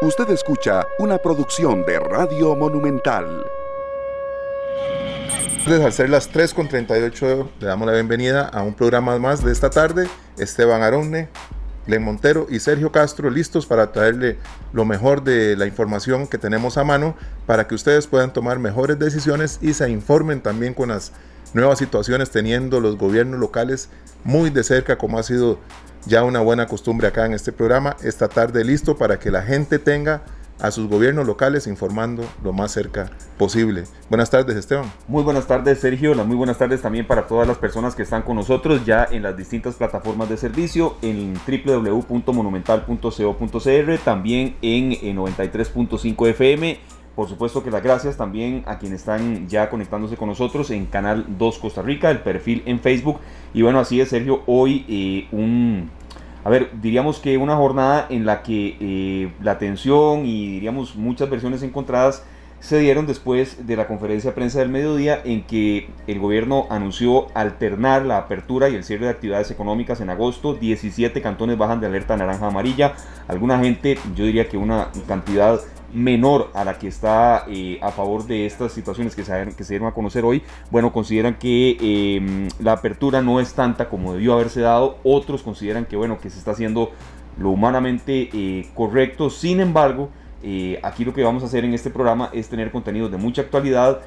Usted escucha una producción de Radio Monumental. Al ser las 3.38 le damos la bienvenida a un programa más de esta tarde. Esteban Aronne, Len Montero y Sergio Castro listos para traerle lo mejor de la información que tenemos a mano para que ustedes puedan tomar mejores decisiones y se informen también con las nuevas situaciones teniendo los gobiernos locales muy de cerca como ha sido ya una buena costumbre acá en este programa, esta tarde listo para que la gente tenga a sus gobiernos locales informando lo más cerca posible. Buenas tardes, Esteban. Muy buenas tardes, Sergio. Muy buenas tardes también para todas las personas que están con nosotros ya en las distintas plataformas de servicio, en www.monumental.co.cr, también en 93.5 FM. Por supuesto que las gracias también a quienes están ya conectándose con nosotros en Canal 2 Costa Rica, el perfil en Facebook. Y bueno, así es, Sergio, hoy eh, un a ver, diríamos que una jornada en la que eh, la atención y diríamos muchas versiones encontradas se dieron después de la conferencia de prensa del mediodía en que el gobierno anunció alternar la apertura y el cierre de actividades económicas en agosto. 17 cantones bajan de alerta naranja amarilla. Alguna gente, yo diría que una cantidad menor a la que está eh, a favor de estas situaciones que se, que dieron a conocer hoy, bueno, consideran que em, la apertura no es tanta como debió haberse dado, otros consideran que, bueno, que se está haciendo lo humanamente eh, correcto, sin embargo, eh, aquí lo que vamos a hacer en este programa es tener contenidos de mucha actualidad,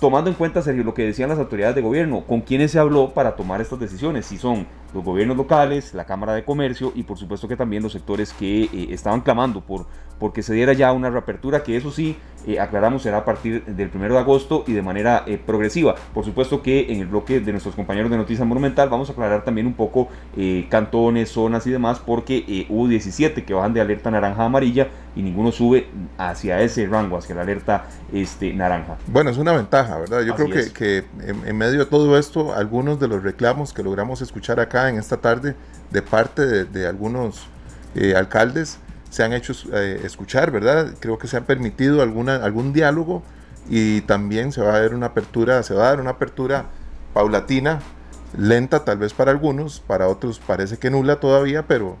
tomando en cuenta, Sergio, lo que decían las autoridades de gobierno, con quienes se habló para tomar estas decisiones, si son los gobiernos locales, la Cámara de Comercio y por supuesto que también los sectores que estaban clamando por porque se diera ya una reapertura que eso sí, eh, aclaramos, será a partir del 1 de agosto y de manera eh, progresiva. Por supuesto que en el bloque de nuestros compañeros de Noticias Monumental vamos a aclarar también un poco eh, cantones, zonas y demás, porque hubo 17 que bajan de alerta naranja a amarilla y ninguno sube hacia ese rango, hacia la alerta este, naranja. Bueno, es una ventaja, ¿verdad? Yo creo que, que en, medio de todo esto, algunos de los reclamos que logramos escuchar acá en esta tarde de parte de, de algunos alcaldes, se han hecho eh, escuchar, ¿verdad? Creo que se ha permitido alguna, algún diálogo y también se va a dar una apertura, se va a dar una apertura paulatina, lenta tal vez para algunos, para otros parece que nula todavía, pero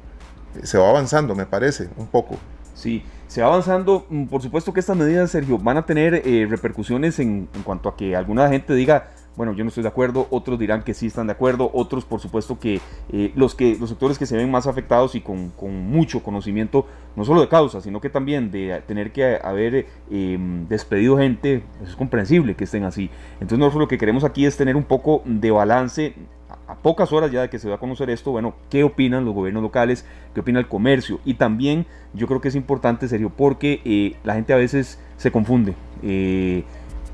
se va avanzando, me parece, un poco. Sí, se va avanzando. Mm, por supuesto que estas medidas, Sergio, van a tener eh, repercusiones en, cuanto a que alguna gente diga, bueno, yo no estoy de acuerdo, otros dirán que sí están de acuerdo, otros por supuesto que eh, los que los sectores que se ven más afectados y con, mucho conocimiento, no solo de causa, sino que también de tener que haber em, despedido gente, es comprensible que estén así. Entonces nosotros lo que queremos aquí es tener un poco de balance a pocas horas ya de que se va a conocer esto, bueno, qué opinan los gobiernos locales, qué opina el comercio. Y también yo creo que es importante, serio, porque eh, la gente a veces se confunde. Eh,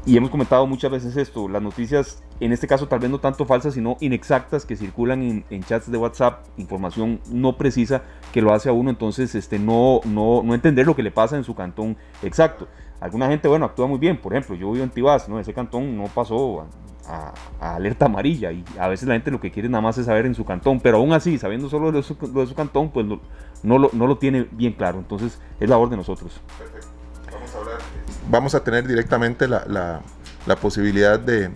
y hemos comentado muchas veces esto, las noticias, en este caso tal vez no tanto falsas, sino inexactas, que circulan en, chats de WhatsApp, información no precisa que lo hace a uno, entonces este, no, no, no entender lo que le pasa en su cantón exacto. Alguna gente, bueno, actúa muy bien, por ejemplo, yo vivo en Tibás, ¿no? ese cantón no pasó a, alerta amarilla y a veces la gente lo que quiere nada más es saber en su cantón, pero aún así, sabiendo solo su, de su cantón, pues no, lo, no lo tiene bien claro, entonces es labor de nosotros. Perfecto. Vamos a hablar vamos a tener directamente la, la, posibilidad de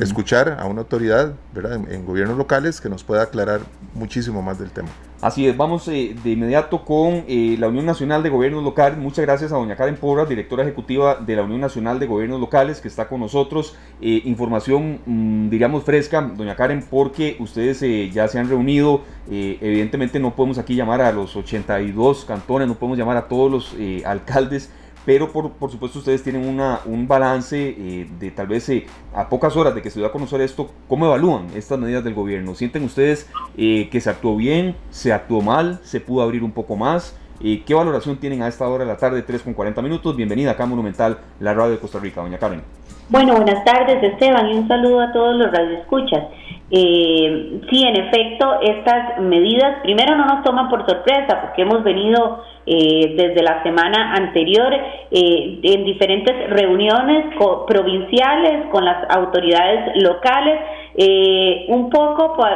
escuchar a una autoridad ¿verdad? En, gobiernos locales que nos pueda aclarar muchísimo más del tema. Así es, vamos eh, de inmediato con eh, la Unión Nacional de Gobiernos Locales. Muchas gracias a doña Karen Porras, directora ejecutiva de la Unión Nacional de Gobiernos Locales, que está con nosotros. Eh, información, mm, diríamos, fresca, doña Karen, porque ustedes ya se han reunido. evidentemente no podemos aquí llamar a los 82 cantones, no podemos llamar a todos los alcaldes pero por, por supuesto ustedes tienen una, un balance eh, de tal vez eh, a pocas horas de que se dio a conocer esto, ¿cómo evalúan estas medidas del gobierno? ¿Sienten ustedes eh, que se actuó bien, se actuó mal, se pudo abrir un poco más? ¿Qué valoración tienen a esta hora de la tarde, 3 con 40 minutos? Bienvenida acá a Monumental, la radio de Costa Rica, doña Karen. Bueno, buenas tardes Esteban y un saludo a todos los radioescuchas. Eh, sí, en efecto, estas medidas primero no nos toman por sorpresa porque hemos venido eh, desde la semana anterior eh, en diferentes reuniones provinciales con las autoridades locales, eh, un poco pues,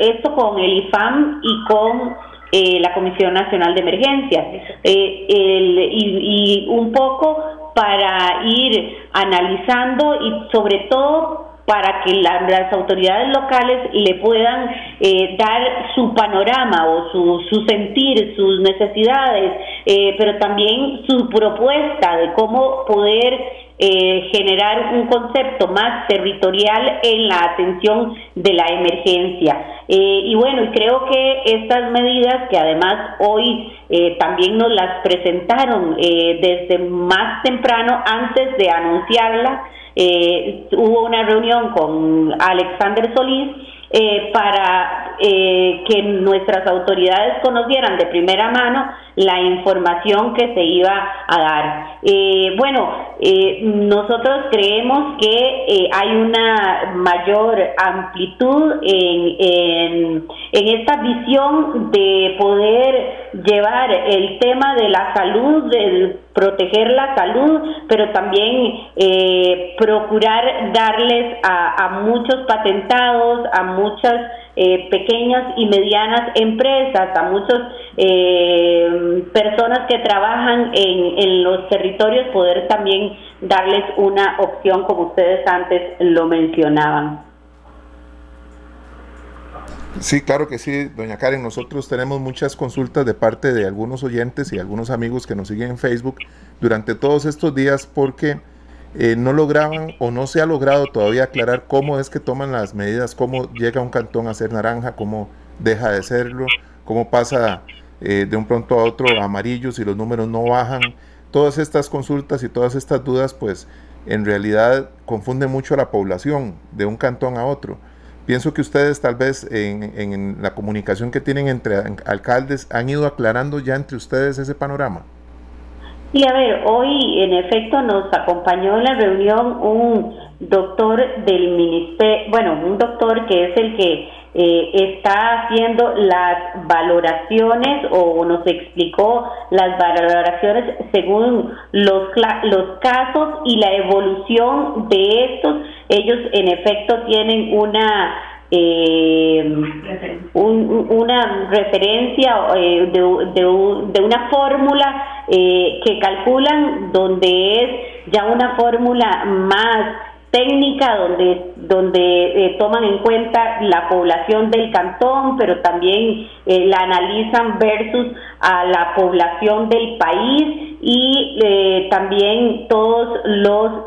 esto con el IFAM y con la Comisión Nacional de Emergencias y un poco para ir analizando y sobre todo para que las autoridades locales le puedan eh, dar su panorama o su, su sentir, sus necesidades, eh, pero también su propuesta de cómo poder eh, generar un concepto más territorial en la atención de la emergencia. Eh, y bueno, y creo que estas medidas que además hoy eh, también nos las presentaron desde más temprano, antes de anunciarla, hubo una reunión con Alexander Solís eh, para eh, que nuestras autoridades conocieran de primera mano la información que se iba a dar. Eh, bueno, nosotros creemos que hay una mayor amplitud en, en, en, esta visión de poder llevar el tema de la salud, de proteger la salud, pero también procurar darles a, a muchos patentados, a muchas eh, pequeñas y medianas empresas, a muchas eh, personas que trabajan en, en los territorios, poder también darles una opción como ustedes antes lo mencionaban. Sí, claro que sí, doña Karen. Nosotros tenemos muchas consultas de parte de algunos oyentes y algunos amigos que nos siguen en Facebook durante todos estos días porque eh, no lograban o no se ha logrado todavía aclarar cómo es que toman las medidas, cómo llega un cantón a ser naranja, cómo deja de serlo, cómo pasa eh, de un pronto a otro amarillo si los números no bajan. Todas estas consultas y todas estas dudas, pues en realidad confunden mucho a la población de un cantón a otro. Pienso que ustedes tal vez en la comunicación que tienen entre alcaldes han ido aclarando ya entre ustedes ese panorama. Sí, a ver, hoy en efecto nos acompañó en la reunión un doctor del ministerio, bueno, un doctor que es el que eh, está haciendo las valoraciones o nos explicó las valoraciones según los, los casos y la evolución de estos. Ellos en efecto tienen una eh, una referencia eh, de, una fórmula eh, que calculan donde es ya una fórmula más técnica donde donde eh, toman en cuenta la población del cantón pero también la analizan versus a la población del país y también todos los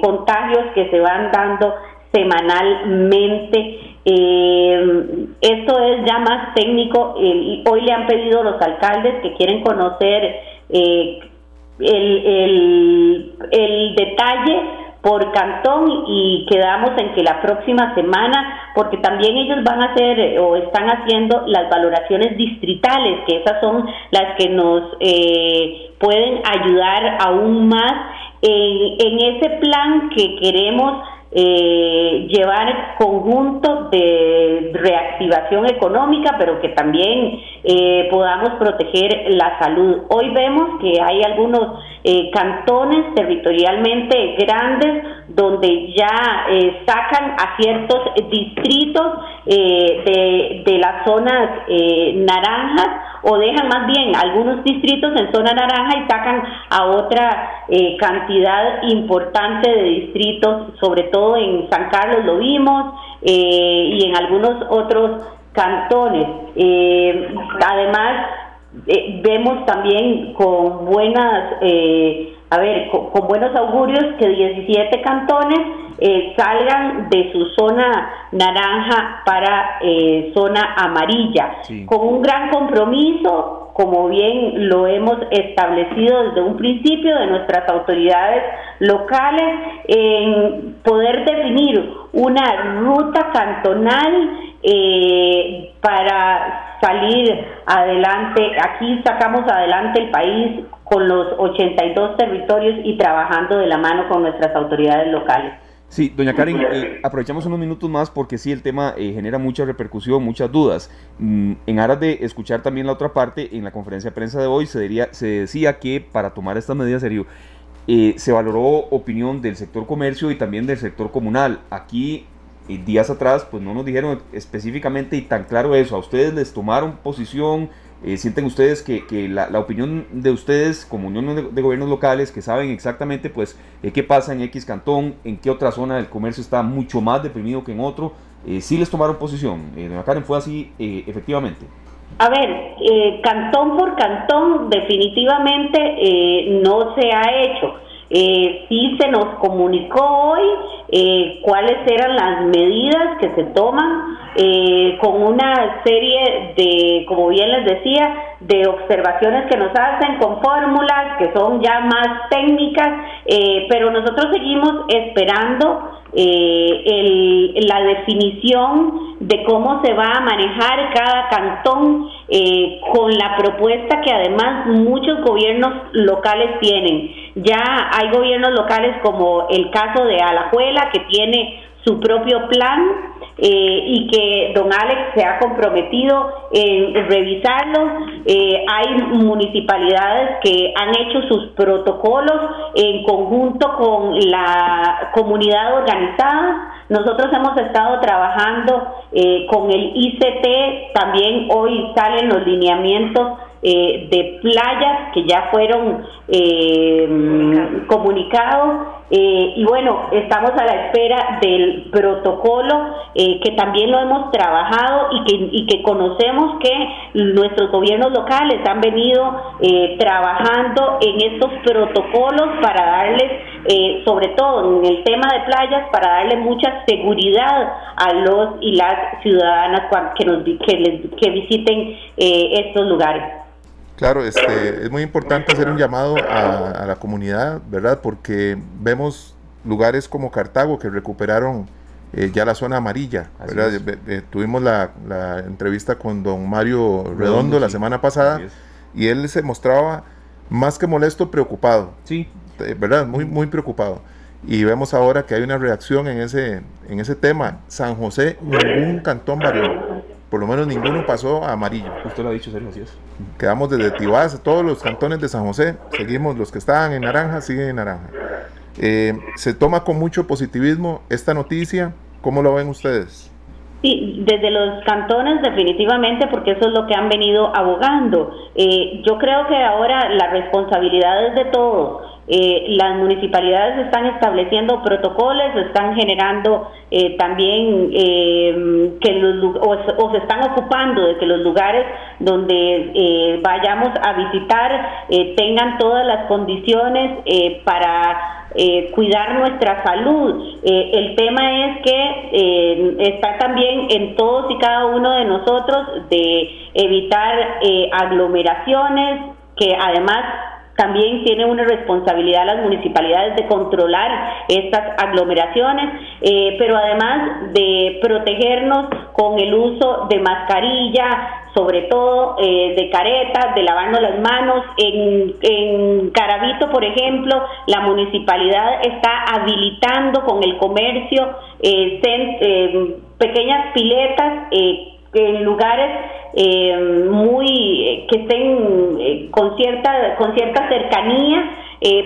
contagios que se van dando semanalmente eh, esto es ya más técnico. hoy le han pedido los alcaldes que quieren conocer eh, el, el, detalle por cantón y quedamos en que la próxima semana, porque también ellos van a hacer eh, o están haciendo las valoraciones distritales, que esas son las que nos eh, pueden ayudar aún más en ese plan que queremos eh, llevar conjunto de reactivación económica, pero que también eh, podamos proteger la salud. Hoy vemos que hay algunos eh, cantones territorialmente grandes donde ya eh, sacan a ciertos distritos de, de, las zonas naranjas o dejan más bien algunos distritos en zona naranja y sacan a otra cantidad importante de distritos, sobre todo en San Carlos lo vimos y en algunos otros cantones. Eh, además, eh, vemos también con buenas, eh, a ver, con, buenos augurios que 17 cantones salgan de su zona naranja para zona amarilla, con un gran compromiso, como bien lo hemos establecido desde un principio de nuestras autoridades locales, en poder definir una ruta cantonal eh, para salir adelante. Aquí sacamos adelante el país con los 82 territorios y trabajando de la mano con nuestras autoridades locales. Sí, doña Karen, eh, aprovechamos unos minutos más porque sí, el tema eh, genera mucha repercusión, muchas dudas. Mm, en aras de escuchar también la otra parte, en la conferencia de prensa de hoy se, se decía que para tomar estas medidas serio, eh, se valoró opinión del sector comercio y también del sector comunal. Aquí días atrás pues no nos dijeron específicamente y tan claro eso. A ustedes les tomaron posición, Eh, ¿Sienten ustedes que, la, opinión de ustedes como Unión de, Gobiernos Locales, que saben exactamente pues eh, qué pasa en X cantón, en qué otra zona del comercio está mucho más deprimido que en otro, eh, sí les tomaron posición? Eh, doña Karen, ¿fue así efectivamente? A ver, cantón por cantón definitivamente no se ha hecho. Eh, sí se nos comunicó hoy eh, cuáles eran las medidas que se toman eh, con una serie de, como bien les decía, de observaciones que nos hacen con fórmulas que son ya más técnicas, eh, pero nosotros seguimos esperando eh, la definición de cómo se va a manejar cada cantón eh, con la propuesta que además muchos gobiernos locales tienen. Ya hay gobiernos locales como el caso de Alajuela que tiene su propio plan eh, y que don Alex se ha comprometido en revisarlo. Eh, hay municipalidades que han hecho sus protocolos en conjunto con la comunidad organizada. Nosotros hemos estado trabajando eh, con el ICT, también hoy salen los lineamientos eh, de playas que ya fueron eh, comunicados eh, y bueno, estamos a la espera del protocolo que también lo hemos trabajado y que, y que conocemos que nuestros gobiernos locales han venido trabajando en estos protocolos para darles, sobre todo en el tema de playas, para darle mucha seguridad a los y las ciudadanas que, nos, que, que visiten estos lugares. Claro, este, es muy importante hacer un llamado a, la comunidad, ¿verdad? Porque vemos lugares como Cartago que recuperaron eh, ya la zona amarilla, ¿verdad? tuvimos la, entrevista con don Mario Redondo, la semana pasada y él se mostraba más que molesto, preocupado. Sí. Eh, ¿Verdad? Muy, muy preocupado. Y vemos ahora que hay una reacción en ese, en ese tema. San José, ningún cantón varió por lo menos ninguno pasó a amarillo. Usted lo ha dicho, Sergio, así es. Quedamos desde Tibás, todos los cantones de San José, seguimos los que estaban en naranja, siguen en naranja. Eh, se toma con mucho positivismo esta noticia, ¿cómo lo ven ustedes? Sí, desde los cantones definitivamente, porque eso es lo que han venido abogando. Eh, yo creo que ahora la responsabilidad es de todos. Eh, las municipalidades están estableciendo protocolos, están generando eh, también que los o, se están ocupando de que los lugares donde vayamos a visitar tengan todas las condiciones para eh, cuidar nuestra salud. Eh, el tema es que eh, está también en todos y cada uno de nosotros de evitar aglomeraciones, que además también tiene una responsabilidad las municipalidades de controlar estas aglomeraciones, pero además de protegernos con el uso de mascarilla, sobre todo eh, de caretas, de lavarnos las manos. En, en Carabito, por ejemplo, la municipalidad está habilitando con el comercio eh, eh, pequeñas piletas en lugares muy que estén con cierta con cierta cercanía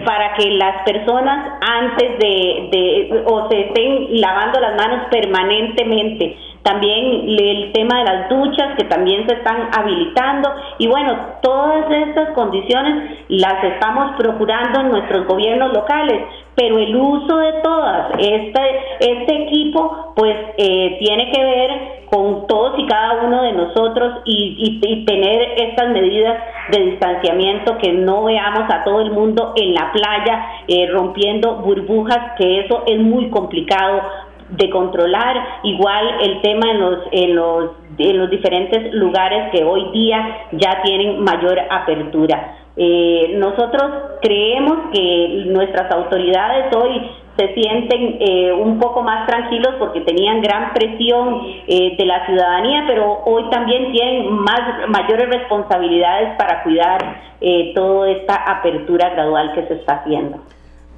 para que las personas antes de, de o se estén lavando las manos permanentemente también el tema de las duchas que también se están habilitando. Y bueno, todas estas condiciones las estamos procurando en nuestros gobiernos locales, pero el uso de todas, este, este equipo pues eh, tiene que ver con todos y cada uno de nosotros y, tener estas medidas de distanciamiento, que no veamos a todo el mundo en la playa eh, rompiendo burbujas, que eso es muy complicado de controlar igual el tema en los en los en los diferentes lugares que hoy día ya tienen mayor apertura. Eh, nosotros creemos que nuestras autoridades hoy se sienten eh, un poco más tranquilos porque tenían gran presión eh, de la ciudadanía, pero hoy también tienen más mayores responsabilidades para cuidar toda esta apertura gradual que se está haciendo.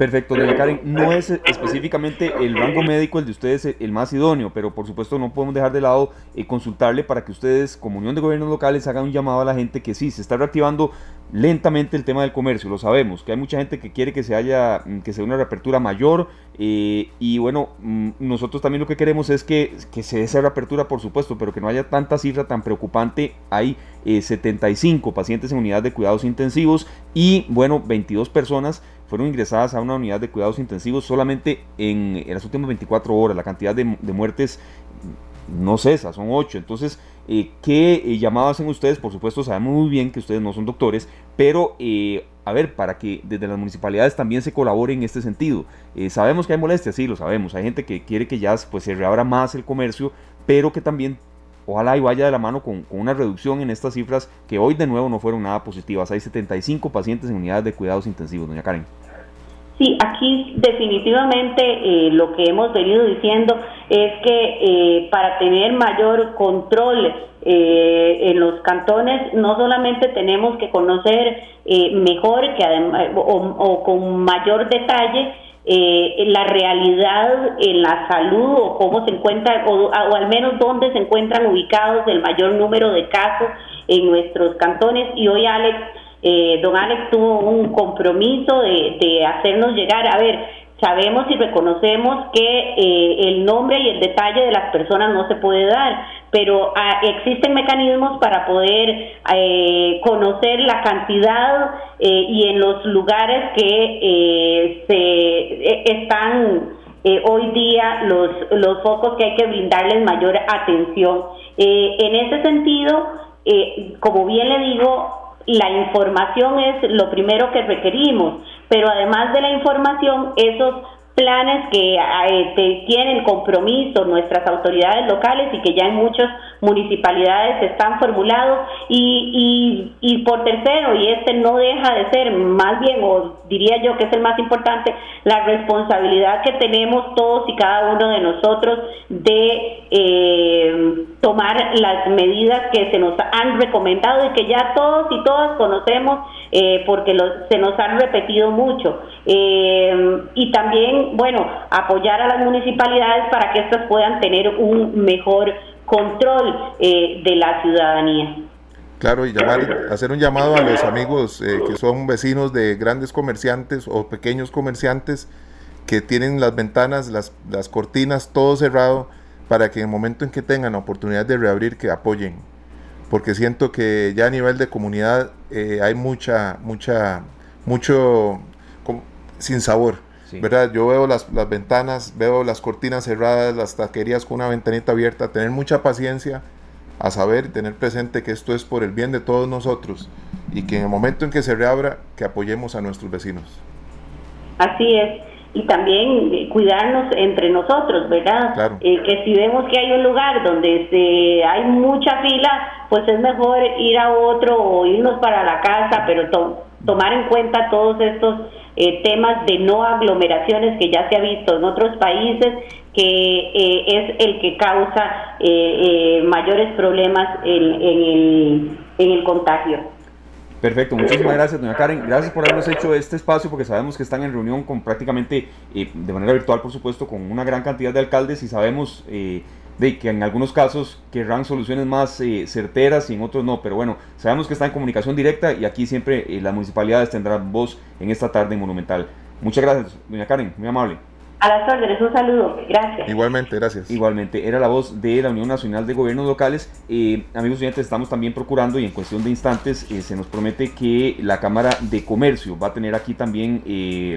Perfecto, doña Karen, no es específicamente el rango médico el de ustedes el más idóneo, pero por supuesto no podemos dejar de lado eh, consultarle para que ustedes, como Unión de Gobiernos Locales, hagan un llamado a la gente que sí, se está reactivando lentamente el tema del comercio, lo sabemos, que hay mucha gente que quiere que se haya, mm, que sea una reapertura mayor eh, y bueno, mm, nosotros también lo que queremos es que, que se dé esa reapertura, por supuesto, pero que no haya tanta cifra tan preocupante. Hay 75 eh, pacientes en unidad de cuidados intensivos y bueno, 22 personas fueron ingresadas a una unidad de cuidados intensivos solamente en, las últimas 24 horas. La cantidad de, de muertes no cesa, son 8. Entonces, eh, ¿Qué eh, llamado hacen ustedes? Por supuesto, sabemos muy bien que ustedes no son doctores, pero eh, a ver, para que desde las municipalidades también se colabore en este sentido. sabemos que hay molestias, sí, lo sabemos. Hay gente que quiere que ya pues, se reabra más el comercio, pero que también ojalá y vaya de la mano con, con, una reducción en estas cifras que hoy de nuevo no fueron nada positivas. Hay 75 pacientes en unidades de cuidados intensivos, doña Karen. Sí, aquí definitivamente eh, lo que hemos venido diciendo es que eh, para tener mayor control eh, en los cantones no solamente tenemos que conocer mejor que además, o, con mayor detalle la realidad en la salud o cómo se encuentra o, o al menos dónde se encuentran ubicados el mayor número de casos en nuestros cantones. Y hoy Alex eh, don Alex tuvo un compromiso de, hacernos llegar, a ver, sabemos y reconocemos que eh, el nombre y el detalle de las personas no se puede dar, pero ah, existen mecanismos para poder eh, conocer la cantidad y en los lugares que se están hoy día los, los focos que hay que brindarles mayor atención. en ese sentido, como bien le digo, la información es lo primero que requerimos, pero además de la información, esos planes que eh, tienen compromiso nuestras autoridades locales y que ya en muchas municipalidades están formulados y, y, por tercero, y este no deja de ser más bien, o diría yo que es el más importante, la responsabilidad que tenemos todos y cada uno de nosotros de eh, tomar las medidas que se nos han recomendado y que ya todos y todas conocemos eh, porque se nos han repetido mucho. y también bueno, apoyar a las municipalidades para que éstas puedan tener un mejor control eh, de la ciudadanía. Claro, y llamar, hacer un llamado a los amigos eh, que son vecinos de grandes comerciantes o pequeños comerciantes que tienen las ventanas, las, las cortinas, todo cerrado, para que en el momento en que tengan la oportunidad de reabrir, que apoyen. Porque siento que ya a nivel de comunidad eh, hay mucha, mucha, mucho sin sabor ¿verdad? Yo veo las, las, ventanas, veo las cortinas cerradas, las taquerías con una ventanita abierta, tener mucha paciencia a saber y tener presente que esto es por el bien de todos nosotros y que en el momento en que se reabra, que apoyemos a nuestros vecinos. Así es. Y también eh, cuidarnos entre nosotros, ¿verdad? Claro. Eh, que si vemos que hay un lugar donde se, hay mucha fila, pues es mejor ir a otro o irnos para la casa, pero tomar en cuenta todos estos eh, temas de no aglomeraciones que ya se ha visto en otros países, que eh, es el que causa eh, mayores problemas en, el, en el contagio. Perfecto, muchísimas gracias, doña Karen. Gracias por habernos hecho este espacio, porque sabemos que están en reunión con prácticamente, de manera virtual, por supuesto, con una gran cantidad de alcaldes y sabemos de que en algunos casos querrán soluciones más eh, certeras y en otros no, pero bueno, sabemos que está en comunicación directa y aquí siempre eh, las municipalidades tendrán voz en esta tarde Monumental. Muchas gracias, doña Karen, muy amable. A las órdenes, un saludo, gracias. Igualmente, gracias. Igualmente, era la voz de la Unión Nacional de Gobiernos Locales. Eh, amigos oyentes, estamos también procurando y en cuestión de instantes se nos promete que la Cámara de Comercio va a tener aquí también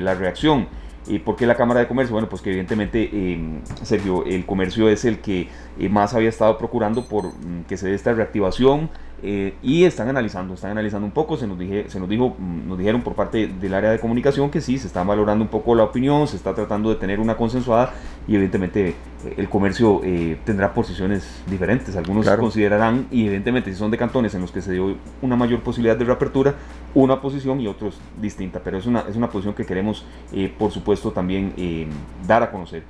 la reacción ¿Y por qué la Cámara de Comercio? Bueno, pues que evidentemente, eh, Sergio, el comercio es el que eh, más había estado procurando por mm, que se dé esta reactivación eh, y están analizando, están analizando un poco, se nos, dije, se nos, dijo, mm, nos dijeron por parte del área de comunicación que sí, se está valorando un poco la opinión, se está tratando de tener una consensuada y evidentemente eh, el comercio tendrá posiciones diferentes, algunos considerarán y evidentemente si son de cantones en los que se dio una mayor posibilidad de reapertura, una posición y otros distinta, pero es una, es una posición que queremos por supuesto también dar a conocer.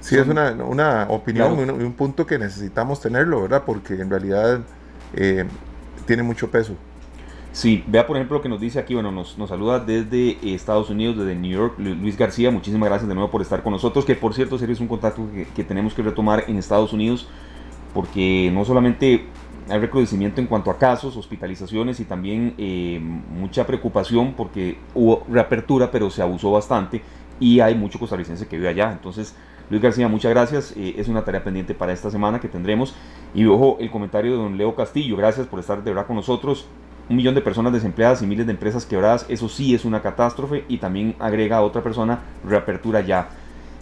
Sí, es una, una opinión y un, punto que necesitamos tenerlo, ¿verdad? Porque en realidad eh, tiene mucho peso. Sí, vea por ejemplo lo que nos dice aquí, bueno, nos, nos saluda desde Estados Unidos, desde New York, Luis García, muchísimas gracias de nuevo por estar con nosotros, que por cierto, serio es un contacto que, tenemos que retomar en Estados Unidos, porque no solamente hay recrudecimiento en cuanto a casos, hospitalizaciones y también eh, mucha preocupación porque hubo reapertura, pero se abusó bastante y hay mucho costarricense que vive allá. Entonces, Luis García, muchas gracias. Eh, es una tarea pendiente para esta semana que tendremos. Y ojo, el comentario de don Leo Castillo, gracias por estar de verdad con nosotros un millón de personas desempleadas y miles de empresas quebradas, eso sí es una catástrofe y también agrega a otra persona reapertura ya.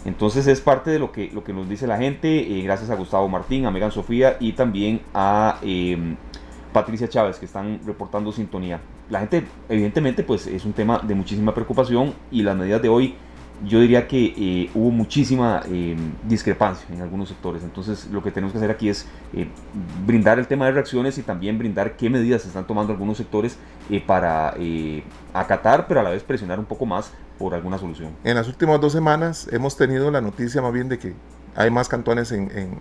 Entonces es parte de lo que, lo que nos dice la gente, eh, gracias a Gustavo Martín, a Megan Sofía y también a em, Patricia Chávez que están reportando sintonía. La gente evidentemente pues es un tema de muchísima preocupación y las medidas de hoy yo diría que eh, hubo muchísima eh, discrepancia en algunos sectores. Entonces, lo que tenemos que hacer aquí es eh, brindar el tema de reacciones y también brindar qué medidas están tomando algunos sectores para acatar, pero a la vez presionar un poco más por alguna solución. En las últimas dos semanas hemos tenido la noticia más bien de que hay más cantones en,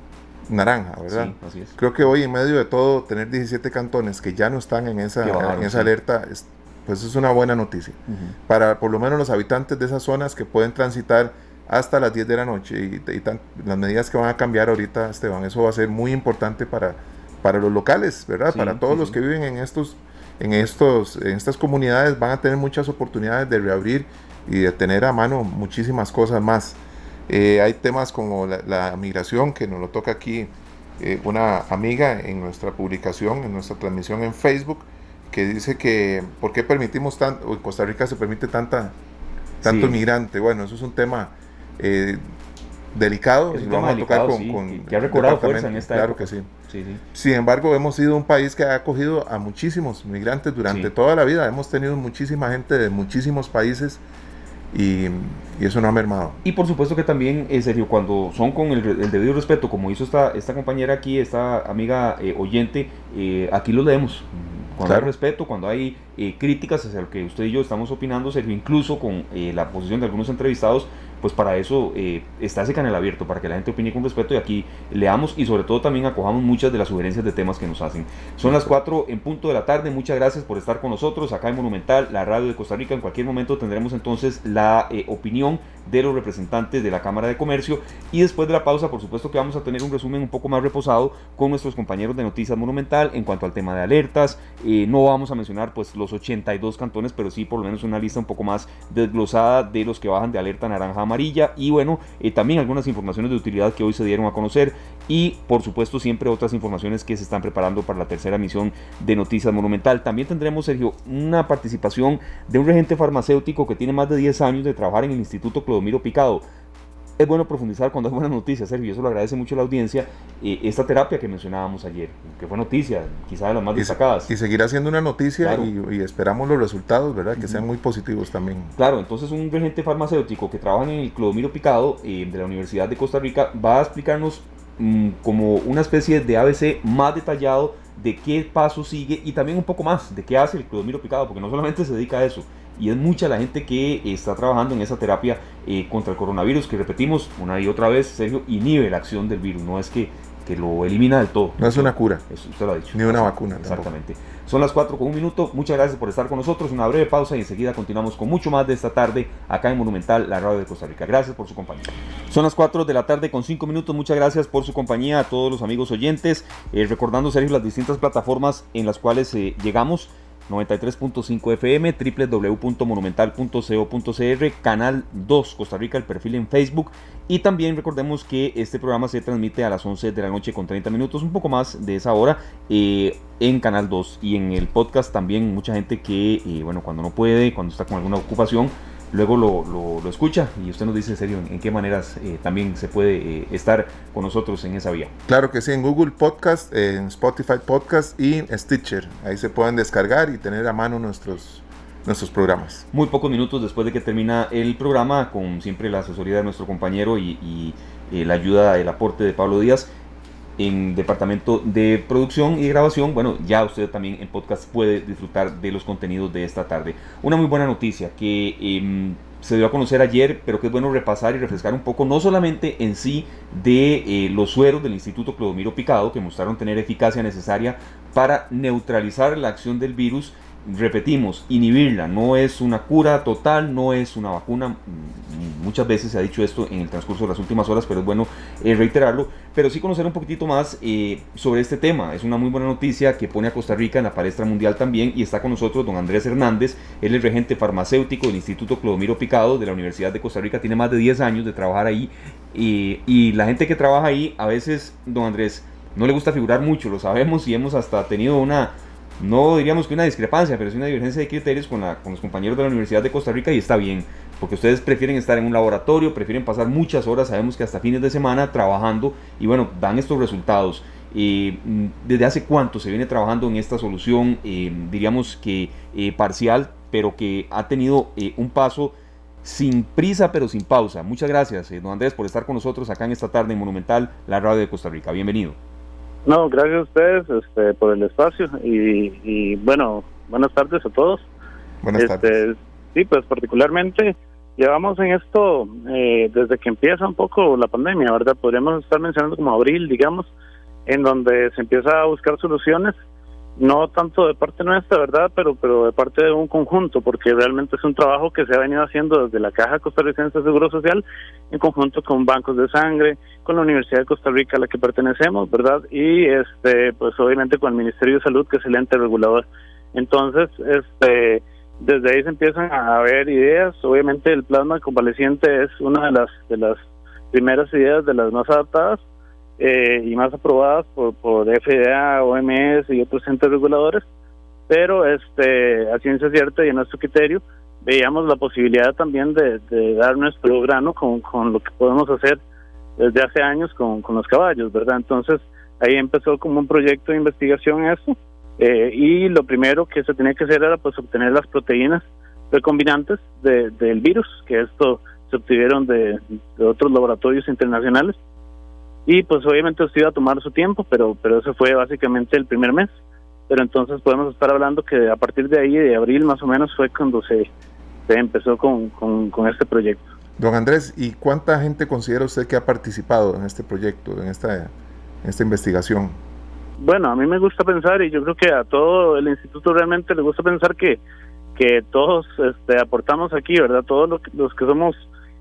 naranja, ¿verdad? Sí, así es. Creo que hoy, en medio de todo, tener 17 cantones que ya no están en esa, en esa alerta pues es una buena noticia. Para por lo menos los habitantes de esas zonas que pueden transitar hasta las 10 de la noche y, las medidas que van a cambiar ahorita, Esteban, eso va a ser muy importante para, para los locales, ¿verdad? para todos los que viven en estos, en estos, en estas comunidades van a tener muchas oportunidades de reabrir y de tener a mano muchísimas cosas más. Eh, hay temas como la, migración, que nos lo toca aquí eh, una amiga en nuestra publicación, en nuestra transmisión en Facebook, que dice que por qué permitimos tanto, en Costa Rica se permite tanta, tanto inmigrante. Bueno, eso es un tema eh, delicado y lo vamos a tocar con, que ha recobrado fuerza en esta Claro que sí. Sin embargo, hemos sido un país que ha acogido a muchísimos migrantes durante toda la vida. Hemos tenido muchísima gente de muchísimos países y, eso no ha mermado. Y por supuesto que también, en serio, cuando son con el, debido respeto, como hizo esta, esta compañera aquí, esta amiga eh, oyente, eh, aquí lo leemos cuando hay respeto, cuando hay eh, críticas hacia lo que usted y yo estamos opinando, Sergio, incluso con eh, la posición de algunos entrevistados, pues para eso eh, está ese canal abierto, para que la gente opine con respeto y aquí leamos y sobre todo también acojamos muchas de las sugerencias de temas que nos hacen. Son las 4 en punto de la tarde, muchas gracias por estar con nosotros acá en Monumental, la radio de Costa Rica. En cualquier momento tendremos entonces la opinión de los representantes de la Cámara de Comercio. Y después de la pausa por supuesto que vamos a tener un resumen un poco más reposado con nuestros compañeros de Noticias Monumental en cuanto al tema de alertas, no vamos a mencionar pues los 82 cantones, pero sí por lo menos una lista un poco más desglosada de los que bajan de alerta naranja amarilla. Y bueno, eh, también algunas informaciones de utilidad que hoy se dieron a conocer y por supuesto siempre otras informaciones que se están preparando para la tercera emisión de Noticias Monumental. También tendremos, Sergio, una participación de un regente farmacéutico que tiene más de 10 años de trabajar en el Instituto Clodomiro Picado es bueno profundizar cuando hay buenas noticias, Sergio, y eso lo agradece mucho la audiencia. Eh, esta terapia que mencionábamos ayer, que fue noticia, quizá de las más destacadas. Y seguirá siendo una noticia y, esperamos los resultados, ¿verdad? Que sean muy positivos también. Claro, entonces un regente farmacéutico que trabaja en el Clodomiro Picado eh, de la Universidad de Costa Rica va a explicarnos mm, como una especie de ABC más detallado de qué paso sigue y también un poco más de qué hace el Clodomiro Picado, porque no solamente se dedica a eso, y es mucha la gente que está trabajando en esa terapia eh, contra el coronavirus, que repetimos una y otra vez, Sergio, inhibe la acción del virus, no es que, que lo elimina del todo. No es una cura. Eso usted lo ha dicho. Ni una vacuna. Exactamente. Son las 4 con un minuto. Muchas gracias por estar con nosotros. Una breve pausa y enseguida continuamos con mucho más de esta tarde acá en Monumental, la radio de Costa Rica. Gracias por su compañía. Son las 4 de la tarde con 5 minutos. Muchas gracias por su compañía a todos los amigos oyentes. Eh, recordando, Sergio, las distintas plataformas en las cuales eh, llegamos. 93.5 FM, www.monumental.co.cr, Canal 2 Costa Rica, el perfil en Facebook. Y también recordemos que este programa se transmite a las 11 de la noche con 30 minutos, un poco más de esa hora, eh, en Canal 2. Y en el podcast también mucha gente que, eh, bueno, cuando no puede, cuando está con alguna ocupación, luego lo, lo, escucha y usted nos dice en serio en, qué maneras eh, también se puede eh, estar con nosotros en esa vía. Claro que sí, en Google Podcast, en Spotify Podcast y en Stitcher. Ahí se pueden descargar y tener a mano nuestros, nuestros programas. Muy pocos minutos después de que termina el programa, con siempre la asesoría de nuestro compañero y, y eh, la ayuda, el aporte de Pablo Díaz en departamento de producción y grabación, bueno, ya usted también en podcast puede disfrutar de los contenidos de esta tarde. Una muy buena noticia que em, se dio a conocer ayer, pero que es bueno repasar y refrescar un poco, no solamente en sí de eh, los sueros del Instituto Clodomiro Picado, que mostraron tener eficacia necesaria para neutralizar la acción del virus repetimos, inhibirla no es una cura total, no es una vacuna. Mm, muchas veces se ha dicho esto en el transcurso de las últimas horas, pero es bueno eh, reiterarlo. Pero sí conocer un poquitito más eh, sobre este tema. Es una muy buena noticia que pone a Costa Rica en la palestra mundial también. Y está con nosotros don Andrés Hernández. Él es regente farmacéutico del Instituto Clodomiro Picado de la Universidad de Costa Rica. Tiene más de 10 años de trabajar ahí. y la gente que trabaja ahí, a veces, don Andrés, no le gusta figurar mucho, lo sabemos y hemos hasta tenido una no diríamos que una discrepancia, pero sí una divergencia de criterios con, los compañeros de la Universidad de Costa Rica y está bien, porque ustedes prefieren estar en un laboratorio, prefieren pasar muchas horas, sabemos que hasta fines de semana trabajando y bueno, dan estos resultados. Eh, ¿Desde hace cuánto se viene trabajando en esta solución, eh, diríamos que eh, parcial, pero que ha tenido un paso sin prisa pero sin pausa? Muchas gracias, don Andrés, por estar con nosotros acá en esta tarde en Monumental, la radio de Costa Rica. Bienvenido. No, gracias a ustedes este, por el espacio y, bueno, buenas tardes a todos. Buenas este, tardes. Sí, pues particularmente llevamos en esto eh, desde que empieza un poco la pandemia, ¿verdad? Podríamos estar mencionando como abril, digamos, en donde se empieza a buscar soluciones no tanto de parte nuestra, ¿verdad? Pero, pero de parte de un conjunto, porque realmente es un trabajo que se ha venido haciendo desde la Caja Costarricense de Seguro Social, en conjunto con bancos de sangre, con la Universidad de Costa Rica a la que pertenecemos, ¿verdad? Y este, pues obviamente con el Ministerio de Salud, que es el ente regulador. Entonces, este, desde ahí se empiezan a ver ideas. Obviamente el plasma convaleciente es una de las, de las primeras ideas, de las más adaptadas eh, y más aprobadas por, por FDA, OMS y otros entes reguladores, pero este a ciencia cierta y en nuestro criterio veíamos la posibilidad también de, dar nuestro grano con, con lo que podemos hacer desde hace años con, con los caballos, ¿verdad? Entonces ahí empezó como un proyecto de investigación eso eh, y lo primero que se tenía que hacer era pues obtener las proteínas recombinantes de, del virus, que esto se obtuvieron de otros laboratorios internacionales y pues obviamente esto iba a tomar su tiempo, pero, pero eso fue básicamente el primer mes. Pero entonces podemos estar hablando que a partir de ahí, de abril más o menos, fue cuando se, se empezó con, con, este proyecto. Don Andrés, ¿y cuánta gente considera usted que ha participado en este proyecto, en esta, en esta investigación? Bueno, a mí me gusta pensar, y yo creo que a todo el instituto realmente le gusta pensar que, que todos este, aportamos aquí, ¿verdad? Todos los, los que somos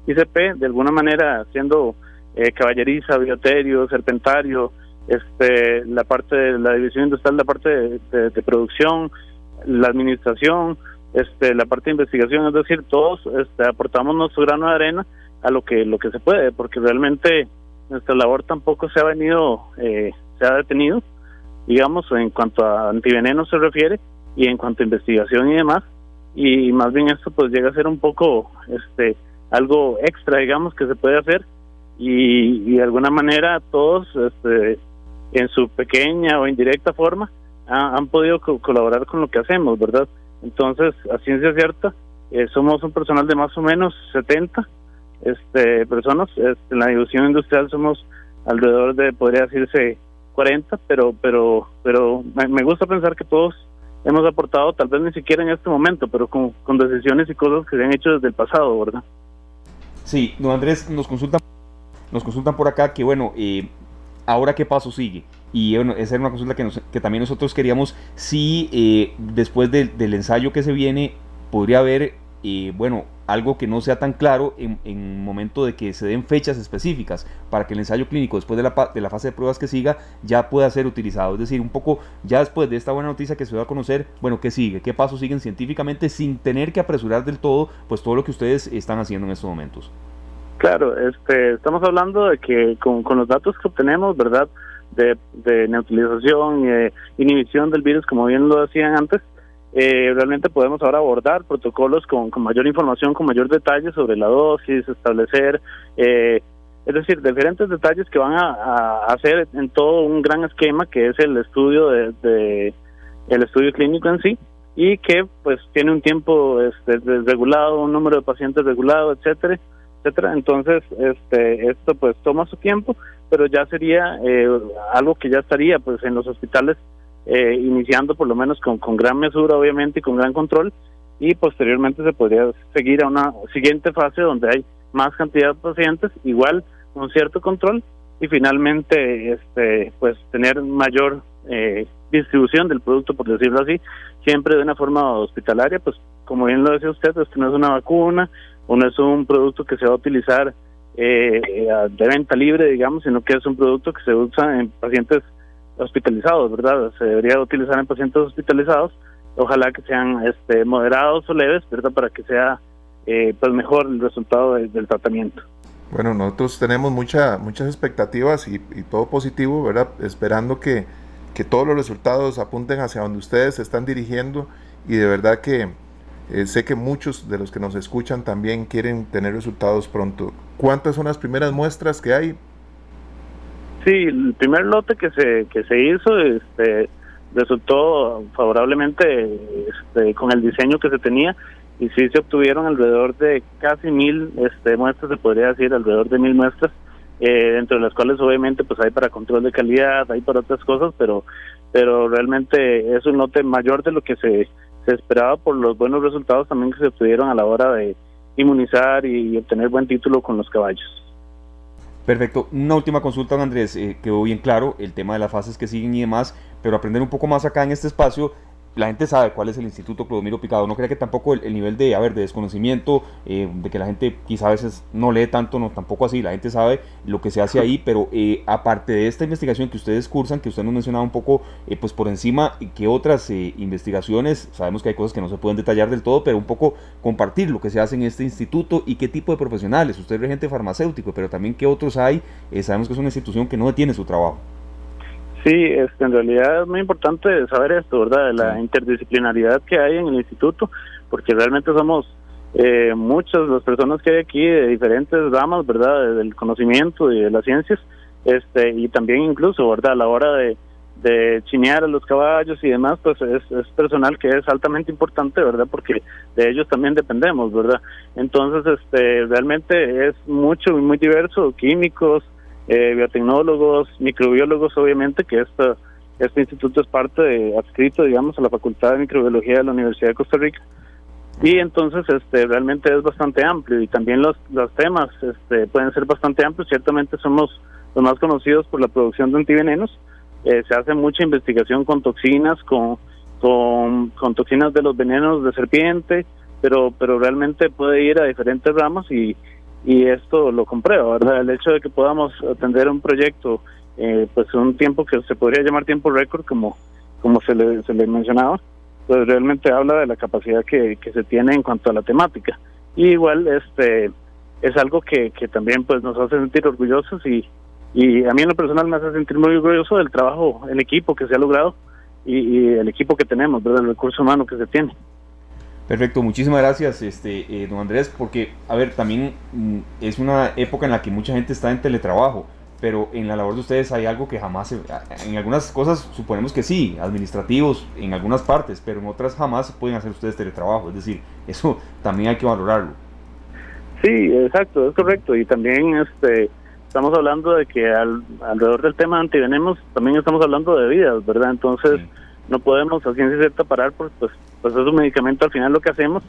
ICP, de alguna manera, siendo eh, caballeriza, bioterio, serpentario, este, la parte de la división industrial, la parte de, producción, la administración, este, la parte de investigación, es decir, todos este, aportamos nuestro grano de arena a lo que lo que se puede, porque realmente nuestra labor tampoco se ha venido, eh, se ha detenido, digamos, en cuanto a antiveneno se refiere y en cuanto a investigación y demás, y más bien esto pues llega a ser un poco, este, algo extra, digamos, que se puede hacer y, de alguna manera todos este, en su pequeña o indirecta forma han podido colaborar con lo que hacemos, ¿verdad? Entonces, a ciencia cierta, eh, somos un personal de más o menos 70 este, personas. Este, en la división industrial somos alrededor de, podría decirse, 40, pero, pero, pero me, gusta pensar que todos hemos aportado, tal vez ni siquiera en este momento, pero con, con decisiones y cosas que se han hecho desde el pasado, ¿verdad? Sí, don Andrés nos consulta nos consultan por acá que, bueno, eh, ahora qué paso sigue. Y bueno, esa era una consulta que, que también nosotros queríamos, si eh, después del ensayo que se viene, podría haber, eh, bueno, algo que no sea tan claro en, en, momento de que se den fechas específicas para que el ensayo clínico después de la, de la fase de pruebas que siga ya pueda ser utilizado. Es decir, un poco ya después de esta buena noticia que se va a conocer, bueno, ¿qué sigue? ¿Qué pasos siguen científicamente sin tener que apresurar del todo pues todo lo que ustedes están haciendo en estos momentos? Claro, este, estamos hablando de que con, los datos que obtenemos, ¿verdad? De, de neutralización de inhibición del virus, como bien lo decían antes, eh, realmente podemos ahora abordar protocolos con, mayor información, con mayor detalle sobre la dosis, establecer, eh, es decir, diferentes detalles que van a, hacer en todo un gran esquema que es el estudio de, de, el estudio clínico en sí y que pues tiene un tiempo este, regulado, un número de pacientes regulado, etcétera etcétera. Entonces, este, esto pues toma su tiempo, pero ya sería eh, algo que ya estaría pues en los hospitales eh, iniciando por lo menos con, con gran mesura, obviamente, y con gran control, y posteriormente se podría seguir a una siguiente fase donde hay más cantidad de pacientes, igual con cierto control, y finalmente, este, pues tener mayor eh, distribución del producto, por decirlo así, siempre de una forma hospitalaria, pues como bien lo decía usted, esto no es una vacuna o no es un producto que se va a utilizar eh, de venta libre, digamos, sino que es un producto que se usa en pacientes hospitalizados, ¿verdad? Se debería utilizar en pacientes hospitalizados, ojalá que sean este, moderados o leves, ¿verdad? Para que sea eh, pues mejor el resultado del tratamiento. Bueno, nosotros tenemos mucha, muchas expectativas y, y todo positivo, ¿verdad? Esperando que, que todos los resultados apunten hacia donde ustedes se están dirigiendo y de verdad que eh, sé que muchos de los que nos escuchan también quieren tener resultados pronto. ¿Cuántas son las primeras muestras que hay? Sí, el primer lote que se que se hizo este, resultó favorablemente este, con el diseño que se tenía y sí se obtuvieron alrededor de casi mil este, muestras, se podría decir, alrededor de mil muestras eh, dentro de las cuales obviamente pues hay para control de calidad, hay para otras cosas, pero pero realmente es un lote mayor de lo que se, se esperaba por los buenos resultados también que se obtuvieron a la hora de inmunizar y, obtener buen título con los caballos. Perfecto. Una última consulta, don Andrés. Eh, quedó bien claro el tema de las fases que siguen y demás, pero aprender un poco más acá en este espacio la gente sabe cuál es el Instituto Clodomiro Picado. No creo que tampoco el, nivel de, a ver, de desconocimiento, eh, de que la gente quizá a veces no lee tanto, no, tampoco así. La gente sabe lo que se hace ahí, pero eh, aparte de esta investigación que ustedes cursan, que usted nos mencionaba un poco, eh, pues por encima, que otras investigaciones, sabemos que hay cosas que no se pueden detallar del todo, pero un poco compartir lo que se hace en este instituto y qué tipo de profesionales. Usted es regente farmacéutico, pero también qué otros hay. sabemos que es una institución que no detiene su trabajo. Sí, este, en realidad es muy importante saber esto, ¿verdad? De la interdisciplinaridad que hay en el instituto, porque realmente somos eh, muchas las personas que hay aquí de diferentes ramas, ¿verdad? Del conocimiento y de las ciencias, este, y también incluso, ¿verdad? A la hora de, de chinear a los caballos y demás, pues es, es personal que es altamente importante, ¿verdad? Porque de ellos también dependemos, ¿verdad? Entonces, este, realmente es mucho y muy diverso, químicos, eh, biotecnólogos, microbiólogos, obviamente, que esta, este instituto es parte de, adscrito, digamos, a la Facultad de Microbiología de la Universidad de Costa Rica. Y entonces este realmente es bastante amplio y también los, los temas este, pueden ser bastante amplios. Ciertamente somos los más conocidos por la producción de antivenenos. Eh, se hace mucha investigación con toxinas, con, con, con toxinas de los venenos de serpiente, pero, pero realmente puede ir a diferentes ramas y, y esto lo comprueba, ¿verdad? El hecho de que podamos atender un proyecto, eh, pues un tiempo que se podría llamar tiempo récord, como, como se, le, se le mencionaba, pues realmente habla de la capacidad que, que se tiene en cuanto a la temática. Y igual este es algo que, que también pues nos hace sentir orgullosos y, y a mí en lo personal me hace sentir muy orgulloso del trabajo en equipo que se ha logrado y, y el equipo que tenemos, ¿verdad? el recurso humano que se tiene. Perfecto, muchísimas gracias, este, eh, don Andrés, porque, a ver, también mm, es una época en la que mucha gente está en teletrabajo, pero en la labor de ustedes hay algo que jamás, en algunas cosas suponemos que sí, administrativos, en algunas partes, pero en otras jamás pueden hacer ustedes teletrabajo, es decir, eso también hay que valorarlo. Sí, exacto, es correcto, y también este estamos hablando de que alrededor del tema antivenemos también estamos hablando de vidas, ¿verdad? Entonces no podemos a ciencia cierta parar, pues, pues pues es un medicamento al final lo que hacemos.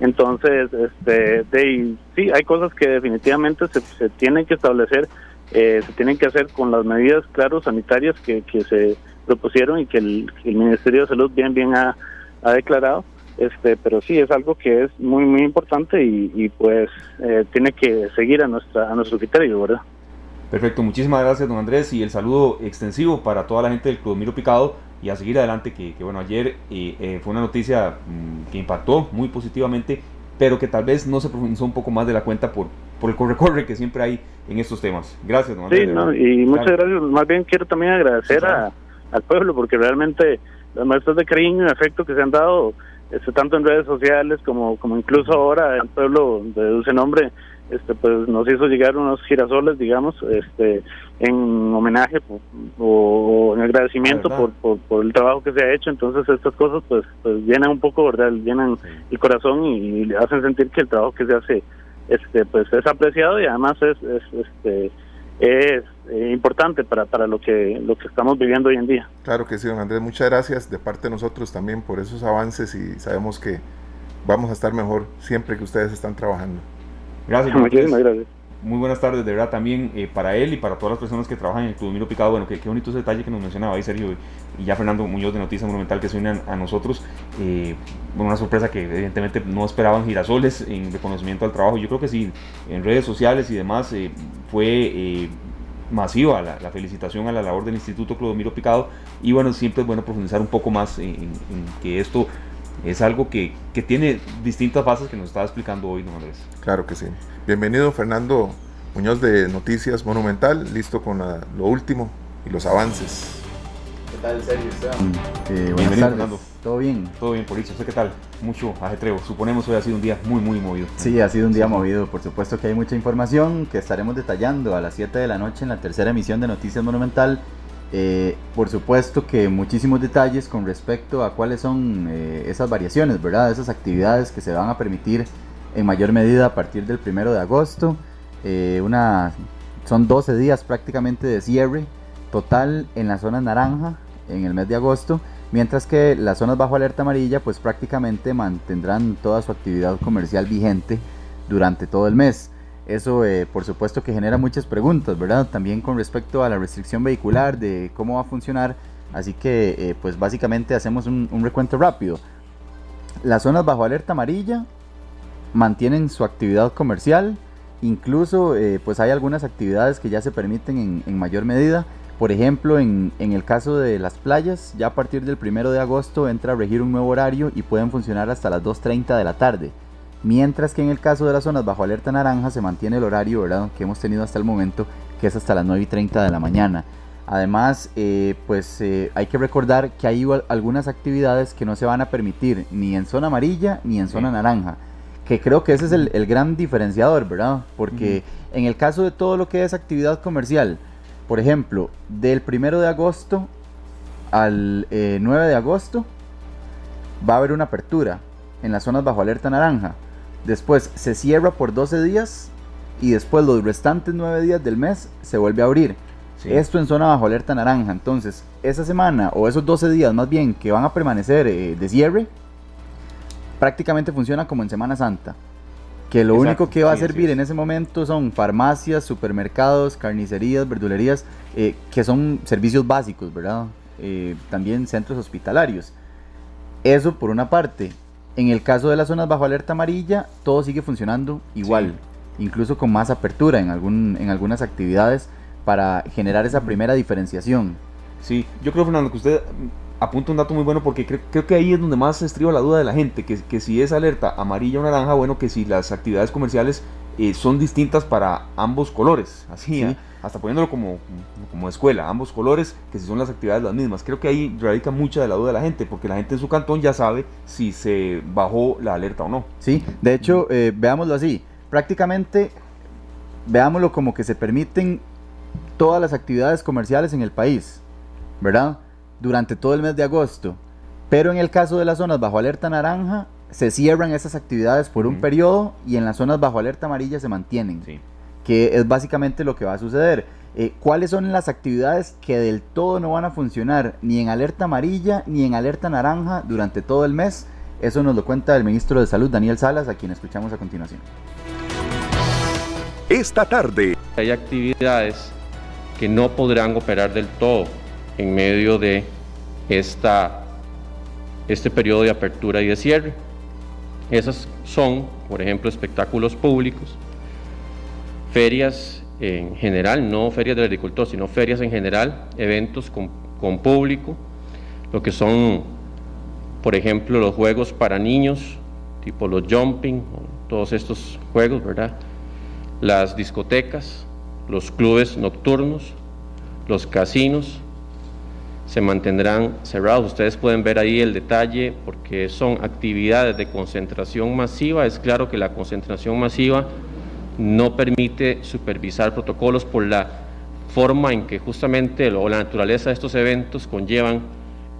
Entonces, este, de, sí, hay cosas que definitivamente se, se tienen que establecer, eh, se tienen que hacer con las medidas, claro, sanitarias que, que se propusieron y que el, Ministerio de Salud bien, bien ha, ha, declarado. Este, pero sí, es algo que es muy, muy importante y, y pues eh, tiene que seguir a, nuestra, a nuestro criterio, ¿verdad? Perfecto, muchísimas gracias, don Andrés, y el saludo extensivo para toda la gente del Clodomiro Picado y a seguir adelante, que, bueno, ayer eh, eh, fue una noticia mm, que impactó muy positivamente, pero que tal vez no se profundizó un poco más de la cuenta por, por el corre-corre que siempre hay en estos temas. Gracias, don Sí, y muchas gracias. Más bien quiero también agradecer a, al pueblo, porque realmente las muestras de cariño y afecto que se han dado, este, tanto en redes sociales como, como incluso ahora el pueblo de Dulce Nombre, este pues nos hizo llegar unos girasoles digamos este en homenaje o, en agradecimiento por, por, el trabajo que se ha hecho entonces estas cosas pues, pues llenan un poco verdad llenan el corazón y, hacen sentir que el trabajo que se hace este pues es apreciado y además es, este es eh, importante para, para lo que lo que estamos viviendo hoy en día. Claro que sí, don Andrés, muchas gracias de parte de nosotros también por esos avances y sabemos que vamos a estar mejor siempre que ustedes están trabajando. Gracias, Muchísimas gracias. Muy buenas tardes, de verdad, también eh, para él y para todas las personas que trabajan en el Club Miro Picado. Bueno, qué, qué bonito ese detalle que nos mencionaba ahí, Sergio, y ya Fernando Muñoz de Noticias Monumental que se unen a, nosotros. Eh, una sorpresa que evidentemente no esperaban girasoles en reconocimiento al trabajo. Yo creo que sí, en redes sociales y demás eh, fue eh, masiva la, felicitación a la labor del Instituto Clodomiro Picado y bueno, siempre es bueno profundizar un poco más en, que esto es algo que, que, tiene distintas fases que nos estaba explicando hoy, ¿no, Andrés? Claro que sí. Bienvenido Fernando Muñoz de Noticias Monumental, listo con lo último y los avances. ¿Qué tal, Sergio? Eh, buenas tardes. ¿Todo bien? Todo bien, por eso. ¿Qué tal? Mucho ajetreo. Suponemos hoy ha sido un día muy, muy movido. Sí, ha sido un día movido. Por supuesto que hay mucha información que estaremos detallando a las 7 de la noche en la tercera emisión de Noticias Monumental. Eh, por supuesto que muchísimos detalles con respecto a cuáles son eh, esas variaciones, ¿verdad? Esas actividades que se van a permitir en mayor medida a partir del primero de agosto. Eh, son 12 días prácticamente de cierre total en la zona naranja en el mes de agosto mientras que las zonas bajo alerta amarilla pues prácticamente mantendrán toda su actividad comercial vigente durante todo el mes. Eso eh, por supuesto que genera muchas preguntas, ¿verdad? También con respecto a la restricción vehicular, de cómo va a funcionar. Así que eh, pues básicamente hacemos un, recuento rápido. Las zonas bajo alerta amarilla mantienen su actividad comercial, incluso eh, pues hay algunas actividades que ya se permiten en mayor medida por ejemplo, en, el caso de las playas, ya a partir del 1 de agosto entra a regir un nuevo horario y pueden funcionar hasta las 2.30 de la tarde. Mientras que en el caso de las zonas bajo alerta naranja se mantiene el horario ¿verdad? que hemos tenido hasta el momento, que es hasta las 9.30 de la mañana. Además, eh, pues eh, hay que recordar que hay algunas actividades que no se van a permitir ni en zona amarilla ni en zona naranja. Que creo que ese es el, gran diferenciador, ¿verdad? Porque en el caso de todo lo que es actividad comercial, por ejemplo, del 1 de agosto al 9 eh, de agosto va a haber una apertura en las zonas bajo alerta naranja. Después se cierra por 12 días y después los restantes 9 días del mes se vuelve a abrir. Esto en zona bajo alerta naranja. Entonces, esa semana o esos 12 días más bien que van a permanecer eh, de cierre, prácticamente funciona como en Semana Santa que lo único que va a servir en ese momento son farmacias, supermercados, carnicerías, verdulerías, eh, que son servicios básicos, ¿verdad? Eh, también centros hospitalarios. Eso por una parte. En el caso de las zonas bajo alerta amarilla, todo sigue funcionando igual, incluso con más apertura en, algún, en algunas actividades para generar esa primera diferenciación. Sí, yo creo, Fernando, que usted apunta un dato muy bueno porque creo, que ahí es donde más se estriba la duda de la gente, que, que si es alerta amarilla o naranja, bueno, que si las actividades comerciales eh, son distintas para ambos colores, así, ¿eh? Hasta poniéndolo como, como escuela, ambos colores, que si son las actividades las mismas. Creo que ahí radica mucha de la duda de la gente, porque la gente en su cantón ya sabe si se bajó la alerta o no. Sí, de hecho, eh, veámoslo así, prácticamente veámoslo como que se permiten todas las actividades comerciales en el país, ¿verdad? durante todo el mes de agosto. Pero en el caso de las zonas bajo alerta naranja, se cierran esas actividades por un periodo y en las zonas bajo alerta amarilla se mantienen. Que es básicamente lo que va a suceder. Eh, ¿Cuáles son las actividades que del todo no van a funcionar ni en alerta amarilla ni en alerta naranja durante todo el mes? Eso nos lo cuenta el ministro de Salud, Daniel Salas, a quien escuchamos a continuación. Esta tarde. Hay actividades que no podrán operar del todo en medio de esta, este periodo de apertura y de cierre. Esas son, por ejemplo, espectáculos públicos, ferias en general, no ferias del agricultor, sino ferias en general, eventos con, con público, lo que son, por ejemplo, los juegos para niños, tipo los jumping, todos estos juegos, ¿verdad? Las discotecas, los clubes nocturnos, los casinos, se mantendrán cerrados. Ustedes pueden ver ahí el detalle porque son actividades de concentración masiva. Es claro que la concentración masiva no permite supervisar protocolos por la forma en que justamente o la naturaleza de estos eventos conllevan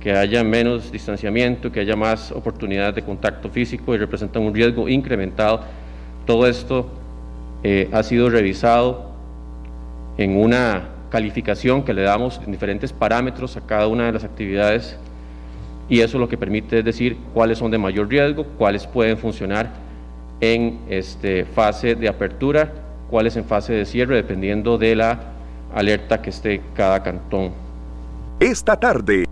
que haya menos distanciamiento, que haya más oportunidades de contacto físico y representan un riesgo incrementado. Todo esto eh, ha sido revisado en una calificación que le damos en diferentes parámetros a cada una de las actividades y eso lo que permite es decir cuáles son de mayor riesgo, cuáles pueden funcionar en este, fase de apertura, cuáles en fase de cierre, dependiendo de la alerta que esté cada cantón. Esta tarde.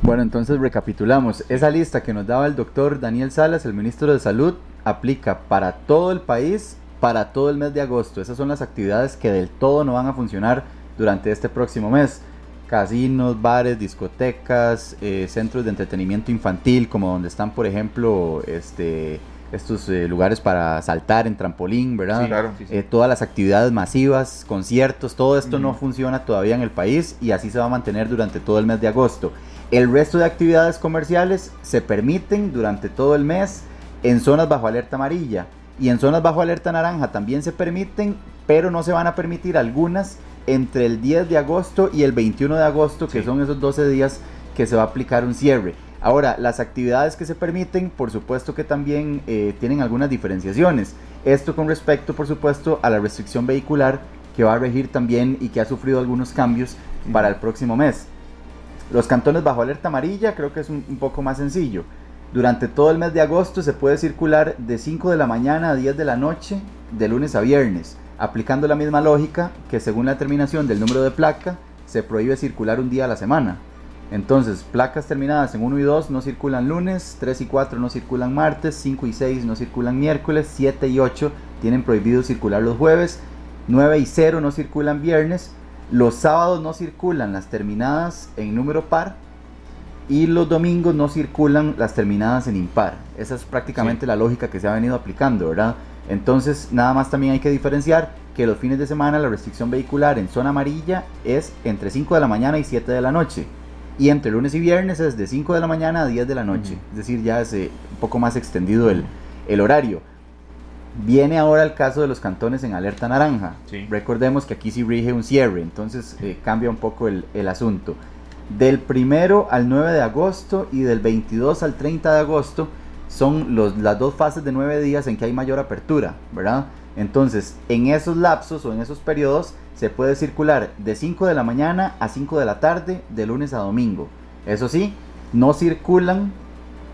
Bueno, entonces recapitulamos. Esa lista que nos daba el doctor Daniel Salas, el ministro de Salud, aplica para todo el país, para todo el mes de agosto. Esas son las actividades que del todo no van a funcionar durante este próximo mes. Casinos, bares, discotecas, eh, centros de entretenimiento infantil, como donde están, por ejemplo, este, estos eh, lugares para saltar en trampolín, ¿verdad? Sí, claro. Eh, todas las actividades masivas, conciertos, todo esto no funciona todavía en el país y así se va a mantener durante todo el mes de agosto. El resto de actividades comerciales se permiten durante todo el mes en zonas bajo alerta amarilla y en zonas bajo alerta naranja también se permiten, pero no se van a permitir algunas entre el 10 de agosto y el 21 de agosto, que Sí. son esos 12 días que se va a aplicar un cierre. Ahora, las actividades que se permiten, por supuesto que también eh, tienen algunas diferenciaciones. Esto con respecto, por supuesto, a la restricción vehicular que va a regir también y que ha sufrido algunos cambios para el próximo mes. Los cantones bajo alerta amarilla creo que es un, un poco más sencillo. Durante todo el mes de agosto se puede circular de 5 de la mañana a 10 de la noche, de lunes a viernes, aplicando la misma lógica que según la terminación del número de placa se prohíbe circular un día a la semana. Entonces, placas terminadas en 1 y 2 no circulan lunes, 3 y 4 no circulan martes, 5 y 6 no circulan miércoles, 7 y 8 tienen prohibido circular los jueves, 9 y 0 no circulan viernes, los sábados no circulan las terminadas en número par y los domingos no circulan las terminadas en impar. Esa es prácticamente la lógica que se ha venido aplicando, ¿verdad? Entonces, nada más también hay que diferenciar que los fines de semana la restricción vehicular en zona amarilla es entre 5 de la mañana y 7 de la noche. Y entre lunes y viernes es de 5 de la mañana a 10 de la noche. Es decir, ya es eh, un poco más extendido el, el horario. Viene ahora el caso de los cantones en alerta naranja. Sí. Recordemos que aquí sí rige un cierre, entonces eh, cambia un poco el, el asunto. Del primero al 9 de agosto y del 22 al 30 de agosto son los, las dos fases de 9 días en que hay mayor apertura, ¿verdad? Entonces, en esos lapsos o en esos periodos se puede circular de 5 de la mañana a 5 de la tarde, de lunes a domingo. Eso sí, no circulan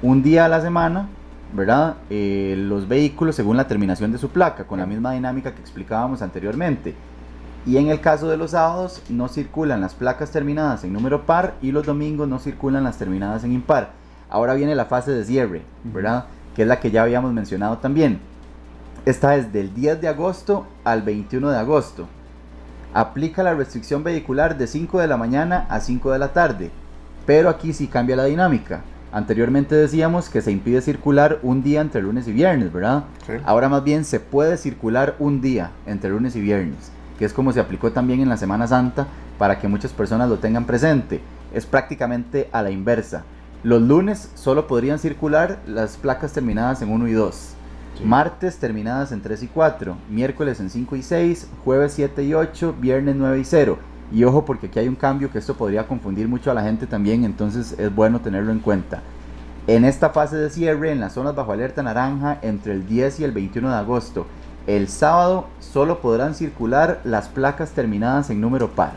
un día a la semana, ¿verdad? Eh, los vehículos según la terminación de su placa, con la misma dinámica que explicábamos anteriormente. Y en el caso de los sábados no circulan las placas terminadas en número par y los domingos no circulan las terminadas en impar. Ahora viene la fase de cierre, ¿verdad? Que es la que ya habíamos mencionado también. Esta es del 10 de agosto al 21 de agosto. Aplica la restricción vehicular de 5 de la mañana a 5 de la tarde. Pero aquí sí cambia la dinámica. Anteriormente decíamos que se impide circular un día entre lunes y viernes, ¿verdad? Sí. Ahora más bien se puede circular un día entre lunes y viernes, que es como se aplicó también en la Semana Santa para que muchas personas lo tengan presente. Es prácticamente a la inversa. Los lunes solo podrían circular las placas terminadas en 1 y 2. Martes terminadas en 3 y 4, miércoles en 5 y 6, jueves 7 y 8, viernes 9 y 0. Y ojo porque aquí hay un cambio que esto podría confundir mucho a la gente también, entonces es bueno tenerlo en cuenta. En esta fase de cierre, en las zonas bajo alerta naranja, entre el 10 y el 21 de agosto, el sábado solo podrán circular las placas terminadas en número par.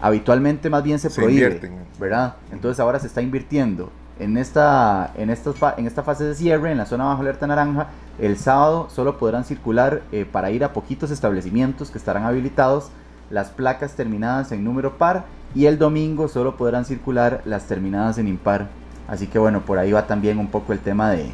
Habitualmente más bien se, Se prohíbe, invierten. ¿verdad? Entonces ahora se está invirtiendo. En esta, en, esta, en esta fase de cierre, en la zona bajo alerta naranja, el sábado solo podrán circular eh, para ir a poquitos establecimientos que estarán habilitados las placas terminadas en número par y el domingo solo podrán circular las terminadas en impar. Así que bueno, por ahí va también un poco el tema de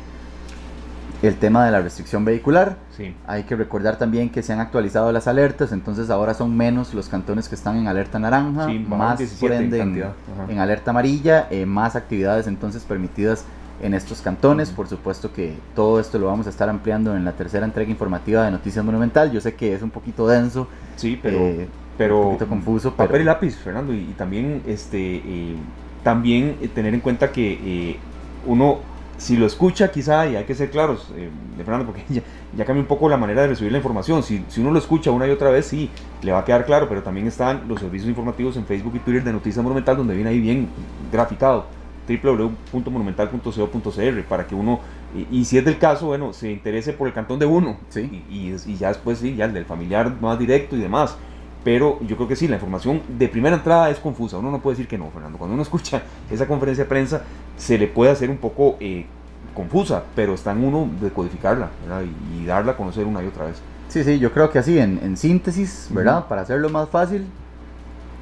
el tema de la restricción vehicular. Sí. Hay que recordar también que se han actualizado las alertas, entonces ahora son menos los cantones que están en alerta naranja, Sí, más 17 por en ende en alerta amarilla, eh, más actividades entonces permitidas en estos cantones. Por supuesto que todo esto lo vamos a estar ampliando en la tercera entrega informativa de Noticias Monumental. Yo sé que es un poquito denso, Sí, pero, eh, pero un poquito confuso, papel y pero lápiz, Fernando, y, y también este eh, también eh, tener en cuenta que uno si lo escucha quizá y hay que ser claros, eh, de Fernando, porque ya, ya cambia un poco la manera de recibir la información. Si, si uno lo escucha una y otra vez, sí, le va a quedar claro, pero también están los servicios informativos en Facebook y Twitter de Noticias Monumental, donde viene ahí bien graficado www.monumental.co.cr para que uno, y, y si es del caso, bueno, se interese por el cantón de uno, Sí. y, y, y ya después sí, ya el del familiar más directo y demás. Pero yo creo que sí, la información de primera entrada es confusa. Uno no puede decir que no, Fernando. Cuando uno escucha esa conferencia de prensa, se le puede hacer un poco eh, confusa, pero está en uno decodificarla ¿verdad? y, darla a conocer una y otra vez. sí, sí, yo creo que así en, en síntesis, ¿verdad? Para hacerlo más fácil,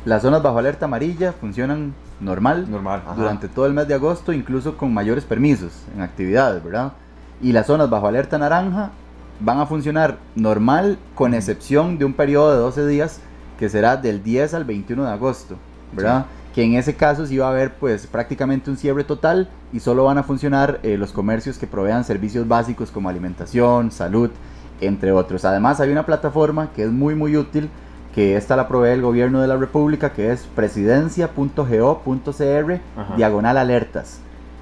las zonas bajo alerta amarilla funcionan normal, Normal, durante todo el mes de agosto, incluso con mayores permisos en actividades, ¿verdad? Y las zonas bajo alerta naranja van a funcionar normal, con excepción de un periodo de 12 días que será del 10 al 21 de agosto, ¿verdad? Que en ese caso sí va a haber pues prácticamente un cierre total y solo van a funcionar eh, los comercios que provean servicios básicos como alimentación, salud, entre otros. Además hay una plataforma que es muy muy útil que esta la provee el gobierno de la República, que es presidencia.go.cr, diagonal alertas.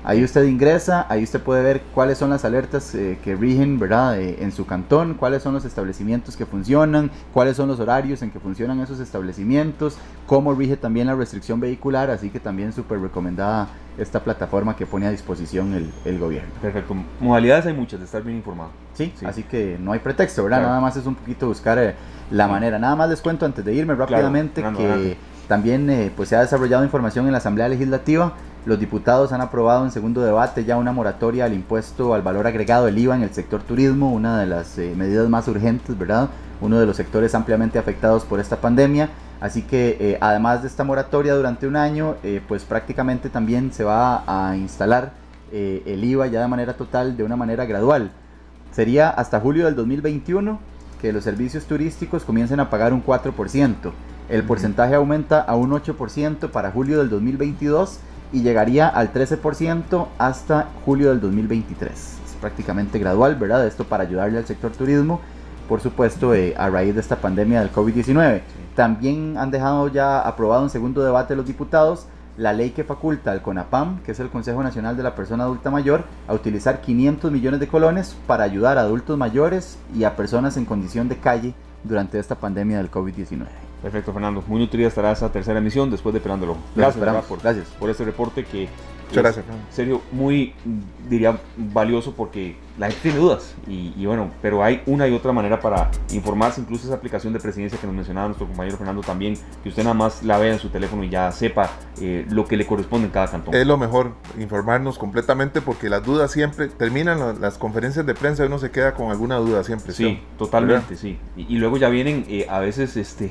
Ahí usted ingresa, ahí usted puede ver cuáles son las alertas eh, que rigen, ¿verdad? Eh, en su cantón, cuáles son los establecimientos que funcionan, cuáles son los horarios en que funcionan esos establecimientos, cómo rige también la restricción vehicular, así que también súper recomendada esta plataforma que pone a disposición el, el gobierno. Perfecto. Modalidades hay muchas de estar bien informado. Sí, Sí. así que no hay pretexto, ¿verdad? Claro. Nada más es un poquito buscar eh, la Sí. manera. Nada más les cuento antes de irme rápidamente que también eh, pues se ha desarrollado información en la Asamblea Legislativa. Los diputados han aprobado en segundo debate ya una moratoria al impuesto al valor agregado del IVA en el sector turismo, una de las eh, medidas más urgentes, ¿verdad? Uno de los sectores ampliamente afectados por esta pandemia. Así que eh, además de esta moratoria durante un año, eh, pues prácticamente también se va a instalar el IVA ya de manera total, de una manera gradual. Sería hasta julio del 2021 que los servicios turísticos comiencen a pagar un 4%. El porcentaje aumenta a un 8% para julio del 2022 y llegaría al 13% hasta julio del 2023. Es prácticamente gradual, ¿verdad? Esto para ayudarle al sector turismo, por supuesto, eh, a raíz de esta pandemia del COVID-19. También han dejado ya aprobado en segundo debate los diputados la ley que faculta al CONAPAM, que es el Consejo Nacional de la Persona Adulta Mayor, a utilizar 500 millones de colones para ayudar a adultos mayores y a personas en condición de calle durante esta pandemia del COVID-19. Perfecto, Fernando. Muy nutrida estará esa tercera emisión después de Pelándolo. Los Gracias, por, Gracias. por este reporte que Muchas gracias, serio, muy, diría, valioso porque la gente tiene dudas. Y, y bueno, pero hay una y otra manera para informarse. Incluso esa aplicación de presidencia que nos mencionaba nuestro compañero Fernando también, que usted nada más la vea en su teléfono y ya sepa eh, lo que le corresponde en cada cantón. Es lo mejor, informarnos completamente porque las dudas siempre, terminan la- las conferencias de prensa y uno se queda con alguna duda siempre. Sí, totalmente, sí. Y, y luego ya vienen eh, a veces este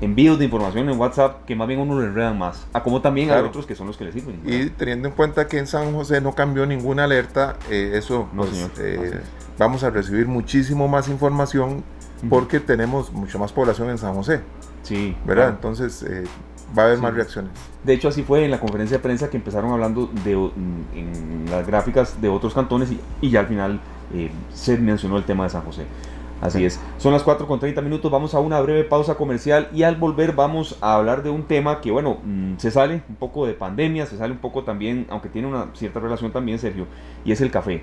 envíos de información en WhatsApp que más bien uno le enredan más. A como también Claro. otros que son los que le sirven. Y teniendo en cuenta que en San José no cambió ninguna alerta, eh, eso No, pues, señor. eh, vamos a recibir muchísimo más información porque tenemos mucha más población en San José, Sí, ¿verdad? claro. Entonces eh, va a haber Sí. más reacciones. De hecho, así fue en la conferencia de prensa que empezaron hablando de, en las gráficas de otros cantones y, y ya al final eh, se mencionó el tema de San José. Así es. Son las 4 con 30 minutos. Vamos a una breve pausa comercial y al volver vamos a hablar de un tema que, bueno, mm, se sale un poco de pandemia, se sale un poco también, aunque tiene una cierta relación también, Sergio, y es el café.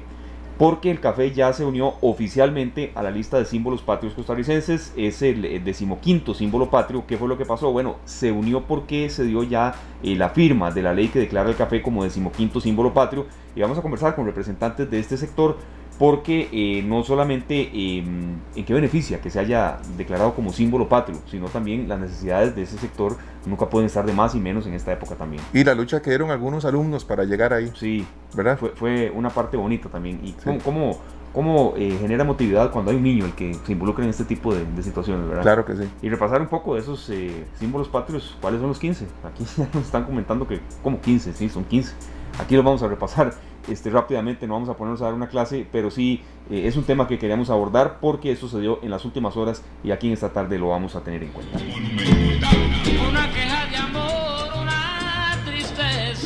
Porque el café ya se unió oficialmente a la lista de símbolos patrios costarricenses. Es el eh, decimoquinto símbolo patrio. ¿Qué fue lo que pasó? Bueno, se unió porque se dio ya eh, la firma de la ley que declara el café como decimoquinto símbolo patrio. Y vamos a conversar con representantes de este sector porque eh, no solamente eh, en qué beneficia que se haya declarado como símbolo patrio, sino también las necesidades de ese sector nunca pueden estar de más y menos en esta época también. Y la lucha que dieron algunos alumnos para llegar ahí, Sí, ¿verdad? fue, fue una parte bonita también. Y cómo, cómo, cómo, eh, genera motividad cuando hay un niño el que se involucra en este tipo de, de situaciones, ¿verdad? Claro que sí. Y repasar un poco de esos eh, símbolos patrios, ¿cuáles son los 15? Aquí ya nos están comentando que, como 15? Sí, son 15. Aquí los vamos a repasar este, rápidamente, no vamos a ponernos a dar una clase, pero sí eh, es un tema que queríamos abordar porque eso en las últimas horas y aquí en esta tarde lo vamos a tener en cuenta.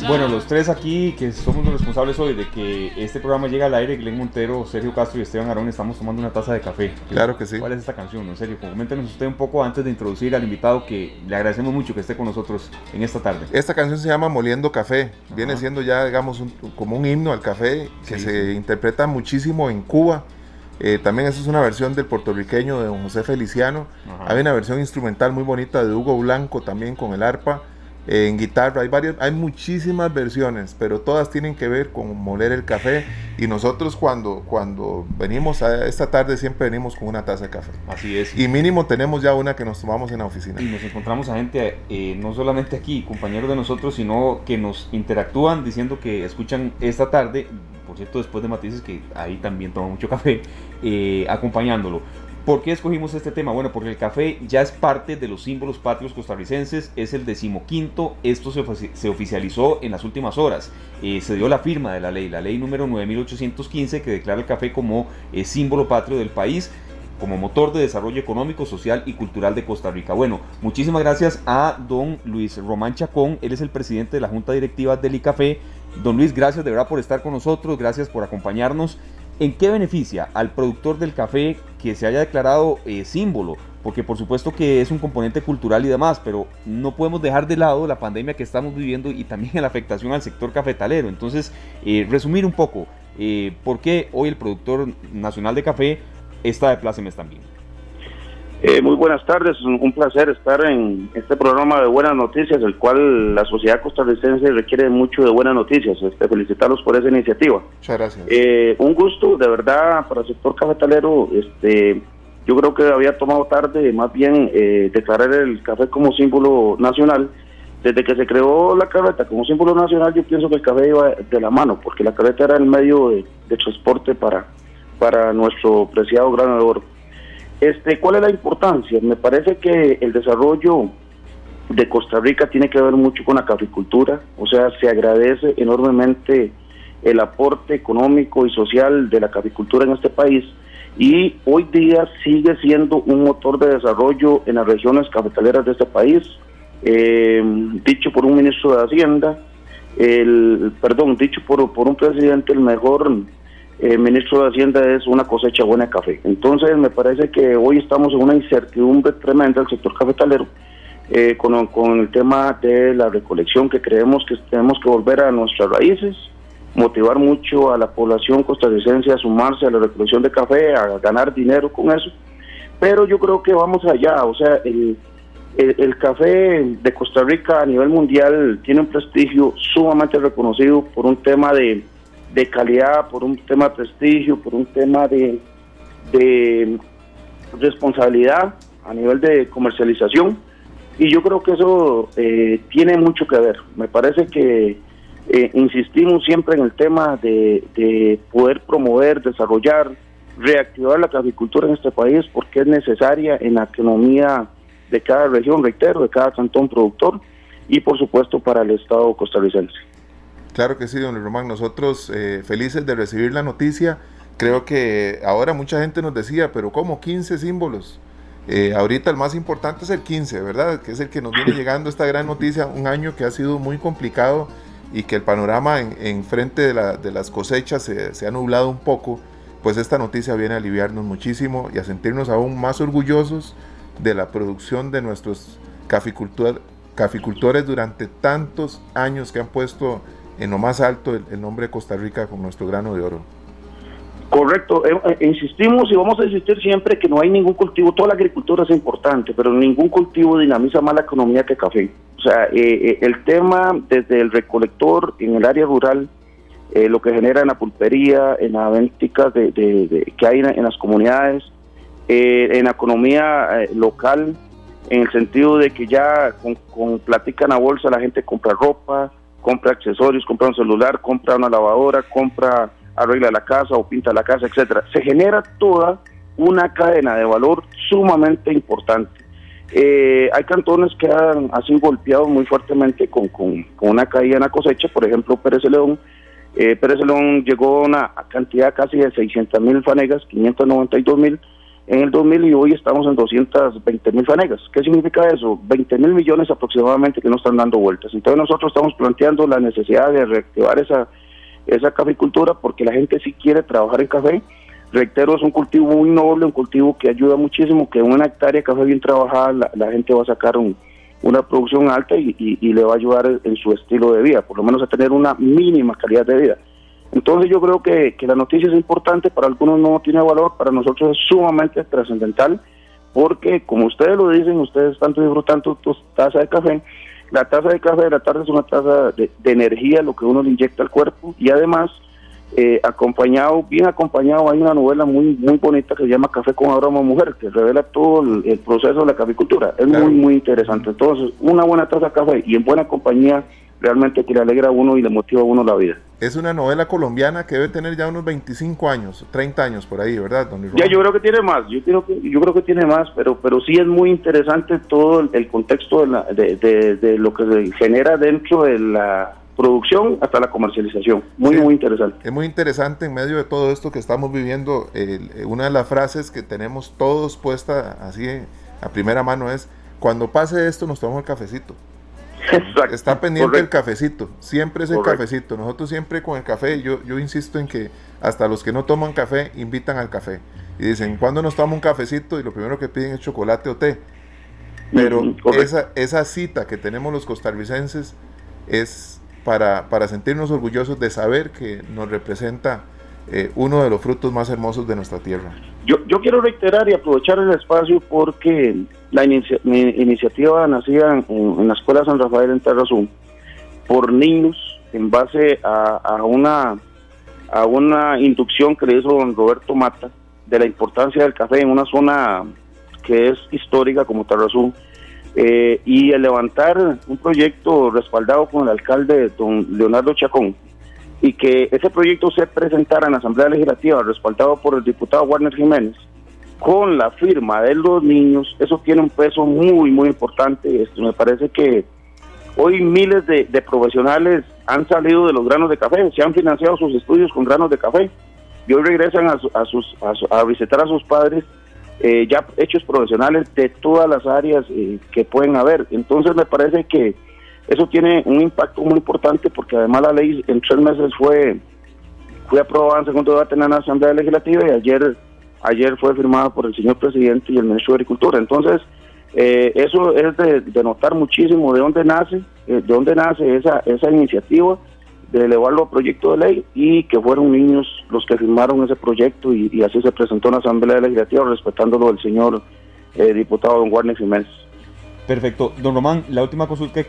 Bueno, los tres aquí que somos los responsables hoy de que este programa llegue al aire, Glenn Montero, Sergio Castro y Esteban Arón, estamos tomando una taza de café. Claro que sí. ¿Cuál es esta canción? En serio, coméntenos usted un poco antes de introducir al invitado que le agradecemos mucho que esté con nosotros en esta tarde. Esta canción se llama Moliendo Café. Viene siendo ya, digamos, un- como un himno al café que Sí, se sí. interpreta muchísimo en Cuba. Eh, también esa es una versión del puertorriqueño de don José Feliciano. Ajá. Hay una versión instrumental muy bonita de Hugo Blanco también con el arpa. En guitarra hay varias, hay muchísimas versiones, pero todas tienen que ver con moler el café. Y nosotros cuando, cuando venimos a esta tarde siempre venimos con una taza de café. Así es. Y mínimo tenemos ya una que nos tomamos en la oficina. Y nos encontramos a gente, eh, no solamente aquí, compañeros de nosotros, sino que nos interactúan diciendo que escuchan esta tarde, por cierto, después de Matices, que ahí también toma mucho café, eh, acompañándolo. ¿Por qué escogimos este tema? Bueno, porque el café ya es parte de los símbolos patrios costarricenses, es el decimoquinto, esto se, se oficializó en las últimas horas, Eh, se dio la firma de la ley, la ley número 9815 que declara el café como eh, símbolo patrio del país, como motor de desarrollo económico, social y cultural de Costa Rica. Bueno, muchísimas gracias a don Luis Román Chacón, él es el presidente de la Junta Directiva del ICAFé. Don Luis, gracias de verdad por estar con nosotros, gracias por acompañarnos. ¿En qué beneficia al productor del café que se haya declarado eh, símbolo? Porque por supuesto que es un componente cultural y demás, pero no podemos dejar de lado la pandemia que estamos viviendo y también la afectación al sector cafetalero. Entonces, eh, resumir un poco, eh, ¿por qué hoy el productor nacional de café está de plácemes también? Eh, muy buenas tardes, un, placer estar en este programa de buenas noticias, el cual la sociedad costarricense requiere mucho de buenas noticias. Este, felicitarlos por esa iniciativa. Muchas gracias. Eh, un gusto, de verdad, para el sector cafetalero. Este, yo creo que había tomado tarde, más bien, eh, declarar el café como símbolo nacional. Desde que se creó la carreta como símbolo nacional, yo pienso que el café iba de la mano, porque la carreta era el medio de, de transporte para, para nuestro preciado grano de oro. Este, ¿Cuál es la importancia? Me parece que el desarrollo de Costa Rica tiene que ver mucho con la caficultura, o sea, se agradece enormemente el aporte económico y social de la caficultura en este país y hoy día sigue siendo un motor de desarrollo en las regiones cafetaleras de este país, eh, dicho por un ministro de Hacienda, el, perdón, dicho por, por un presidente, el mejor eh, ministro de Hacienda es una cosecha buena café. Entonces me parece que hoy estamos en una incertidumbre tremenda del sector cafetalero eh, con, con el tema de la recolección que creemos que tenemos que volver a nuestras raíces, motivar mucho a la población costarricense a sumarse a la recolección de café, a ganar dinero con eso. Pero yo creo que vamos allá, o sea, el café de Costa Rica a nivel mundial tiene un prestigio sumamente reconocido por un tema de, de calidad, por un tema de prestigio, por un tema de, de responsabilidad a nivel de comercialización. Y yo creo que eso eh, tiene mucho que ver. Me parece que eh, insistimos siempre en el tema de, de poder promover, desarrollar, reactivar la caficultura en este país porque es necesaria en la economía de cada región, reitero, de cada cantón productor y por supuesto para el Estado costarricense. Claro que sí, don Román. Nosotros eh, felices de recibir la noticia. Creo que ahora mucha gente nos decía, pero ¿cómo 15 símbolos? Eh, ahorita el más importante es el 15, ¿verdad? Que es el que nos viene llegando esta gran noticia, un año que ha sido muy complicado y que el panorama en, en frente de, la, de, las cosechas se, se, ha nublado un poco, pues esta noticia viene a aliviarnos muchísimo y a sentirnos aún más orgullosos de la producción de nuestros caficultor, caficultores durante tantos años que han puesto en lo más alto el, nombre de Costa Rica con nuestro grano de oro. Correcto, eh, eh, insistimos y vamos a insistir siempre que no hay ningún cultivo, toda la agricultura es importante, pero ningún cultivo dinamiza más la economía que café. O sea, eh, el tema desde el recolector en el área rural, lo que genera en la pulpería, en las venticas de, de, de, que hay en, en las comunidades, en la economía local, en el sentido de que ya con, con platica en la bolsa la gente compra ropa, compra accesorios, compra un celular, compra una lavadora, compra arregla la casa o pinta la casa, etcétera. Se genera toda una cadena de valor sumamente importante. Eh, hay cantones que han, sido golpeados muy fuertemente con, con, con, una caída en la cosecha, por ejemplo Pérez León. Eh, Pérez León llegó a una cantidad casi de 600 mil fanegas, 592 mil en el 2000 y hoy estamos en 220 mil fanegas. ¿Qué significa eso? 20 mil millones aproximadamente que no están dando vueltas. Entonces nosotros estamos planteando la necesidad de reactivar esa esa caficultura porque la gente sí quiere trabajar en café. Reitero, es un cultivo muy noble, un cultivo que ayuda muchísimo, que una hectárea de café bien trabajada la, la gente va a sacar un, una producción alta y, y, y, le va a ayudar en su estilo de vida, por lo menos a tener una mínima calidad de vida. Entonces yo creo que, que la noticia es importante, para algunos no tiene valor, para nosotros es sumamente trascendental, porque como ustedes lo dicen, ustedes están disfrutando tu taza de café, la taza de café de la tarde es una taza de, de, energía, lo que uno le inyecta al cuerpo, y además, eh, acompañado, bien acompañado, hay una novela muy muy bonita que se llama Café con aroma mujer, que revela todo el, el proceso de la caficultura. Es claro. muy, muy interesante. Entonces, una buena taza de café y en buena compañía realmente que le alegra a uno y le motiva a uno la vida. Es una novela colombiana que debe tener ya unos 25 años, 30 años por ahí, ¿verdad, don Luis Ya, yo creo que tiene más, yo creo que, yo creo que tiene más, pero, pero sí es muy interesante todo el, el contexto de, la- de, de- de lo que se genera dentro de la producción hasta la comercialización. Muy, Sí. muy interesante. Es muy interesante en medio de todo esto que estamos viviendo. eh, una de las frases que tenemos todos puesta así a primera mano es: Cuando pase esto, nos tomamos el cafecito. Exacto. Está pendiente el cafecito, siempre es el Correcto. cafecito. Nosotros siempre con el café, yo, yo insisto en que hasta los que no toman café invitan al café. Y dicen, ¿cuándo nos tomamos un cafecito? Y lo primero que piden es chocolate o té. Pero esa, esa cita que tenemos los costarricenses es para, para sentirnos orgullosos de saber que nos representa eh, uno de los frutos más hermosos de nuestra tierra. Yo, yo quiero reiterar y aprovechar el espacio porque la iniciativa nacida en, la Escuela San Rafael en Terrazú por niños en base a, a una a una inducción que le hizo don Roberto Mata de la importancia del café en una zona que es histórica como Terrazú eh, y el levantar un proyecto respaldado con el alcalde don Leonardo Chacón y que ese proyecto se presentara en la Asamblea Legislativa respaldado por el diputado Warner Jiménez con la firma de los niños, eso tiene un peso muy, muy importante. Esto me parece que hoy miles de, profesionales han salido de los granos de café, se han financiado sus estudios con granos de café y hoy regresan a, a sus, a, su- a visitar a sus padres eh, ya hechos profesionales de todas las áreas eh, que pueden haber. Entonces me parece que eso tiene un impacto muy importante porque además la ley en tres meses fue fue aprobada en segundo debate en la Asamblea Legislativa y ayer ayer fue firmada por el señor presidente y el ministro de Agricultura. Entonces, eh, eso es de, de notar muchísimo de dónde nace, eh, de dónde nace esa, esa iniciativa de elevarlo a proyecto de ley y que fueron niños los que firmaron ese proyecto y, así se presentó en la Asamblea Legislativa respetándolo el señor eh, diputado don Warner Jiménez. Perfecto. Don Román, la última consulta,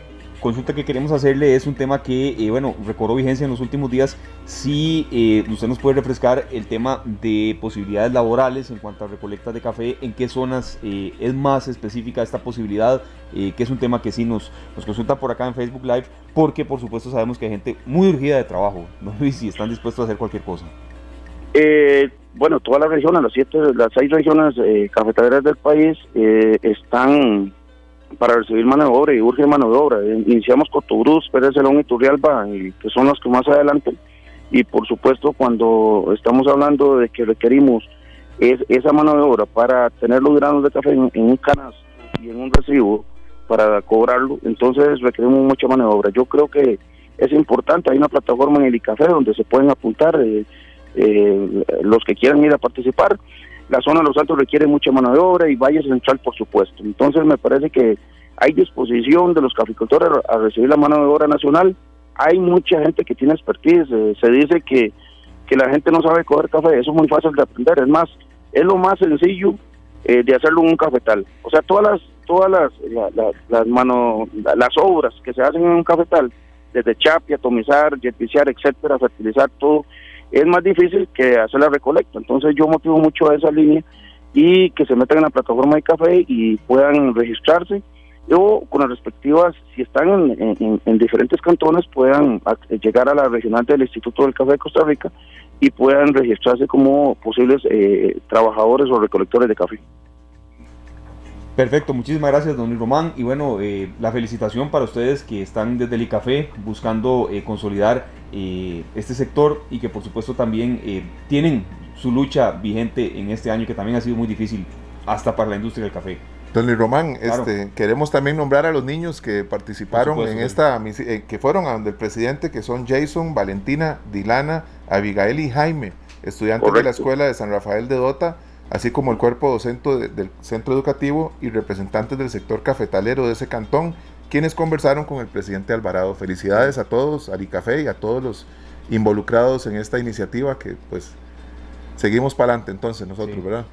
consulta que queremos hacerle es un tema que, eh, bueno, recobró vigencia en los últimos días. Si eh, usted nos puede refrescar el tema de posibilidades laborales en cuanto a recolectas de café, en qué zonas eh, es más específica esta posibilidad, que es un tema que sí nos, nos consulta por acá en Facebook Live, porque por supuesto sabemos que hay gente muy urgida de trabajo, ¿no? Y si están dispuestos a hacer cualquier cosa. Bueno, todas las regiones, las siete, las seis regiones cafetaleras del país están para recibir mano de obra y urge mano de obra. Eh, Iniciamos Cotobruz, Pérez Celón y Turrialba, y que son las que más adelante. Y por supuesto, cuando estamos hablando de que requerimos es, esa mano de obra para tener los granos de café en, en un canasto y en un recibo para cobrarlo, entonces requerimos mucha mano de obra. Yo creo que es importante, hay una plataforma en el ICAFE donde se pueden apuntar eh, eh, los que quieran ir a participar. La zona de los altos requiere mucha mano de obra y Valle Central, por supuesto. Entonces me parece que hay disposición de los caficultores a recibir la mano de obra nacional. Hay mucha gente que tiene expertise. eh, se dice que, que la gente no sabe coger café. Eso es muy fácil de aprender. Es más, es lo más sencillo eh, de hacerlo en un cafetal. O sea, todas las todas las, la- la- las, mano, la- las obras que se hacen en un cafetal, desde chapi, atomizar, jeticiar, etcétera, fertilizar, todo, es más difícil que hacer la recolecta. Entonces yo motivo mucho a esa línea y que se metan en la plataforma de café y puedan registrarse o con las respectivas, si están en, en- en diferentes cantones, puedan ac- llegar a la regional del Instituto del Café de Costa Rica y puedan registrarse como posibles eh, trabajadores o recolectores de café. Perfecto, muchísimas gracias, don Luis Román. Y bueno, eh, la felicitación para ustedes que están desde el ICAFE buscando eh, consolidar eh, este sector y que por supuesto también eh, tienen su lucha vigente en este año que también ha sido muy difícil hasta para la industria del café. Don Luis Román, Claro. este, queremos también nombrar a los niños que participaron supuesto, en esta, eh, que fueron a donde el presidente, que son Jason, Valentina, Dilana, Abigail y Jaime, estudiantes de la. Escuela de San Rafael de Dota, así como el cuerpo docente de- del centro educativo y representantes del sector cafetalero de ese cantón, quienes conversaron con el presidente Alvarado. Felicidades a todos, a Café y a todos los involucrados en esta iniciativa que pues seguimos para adelante entonces nosotros, Sí. ¿verdad?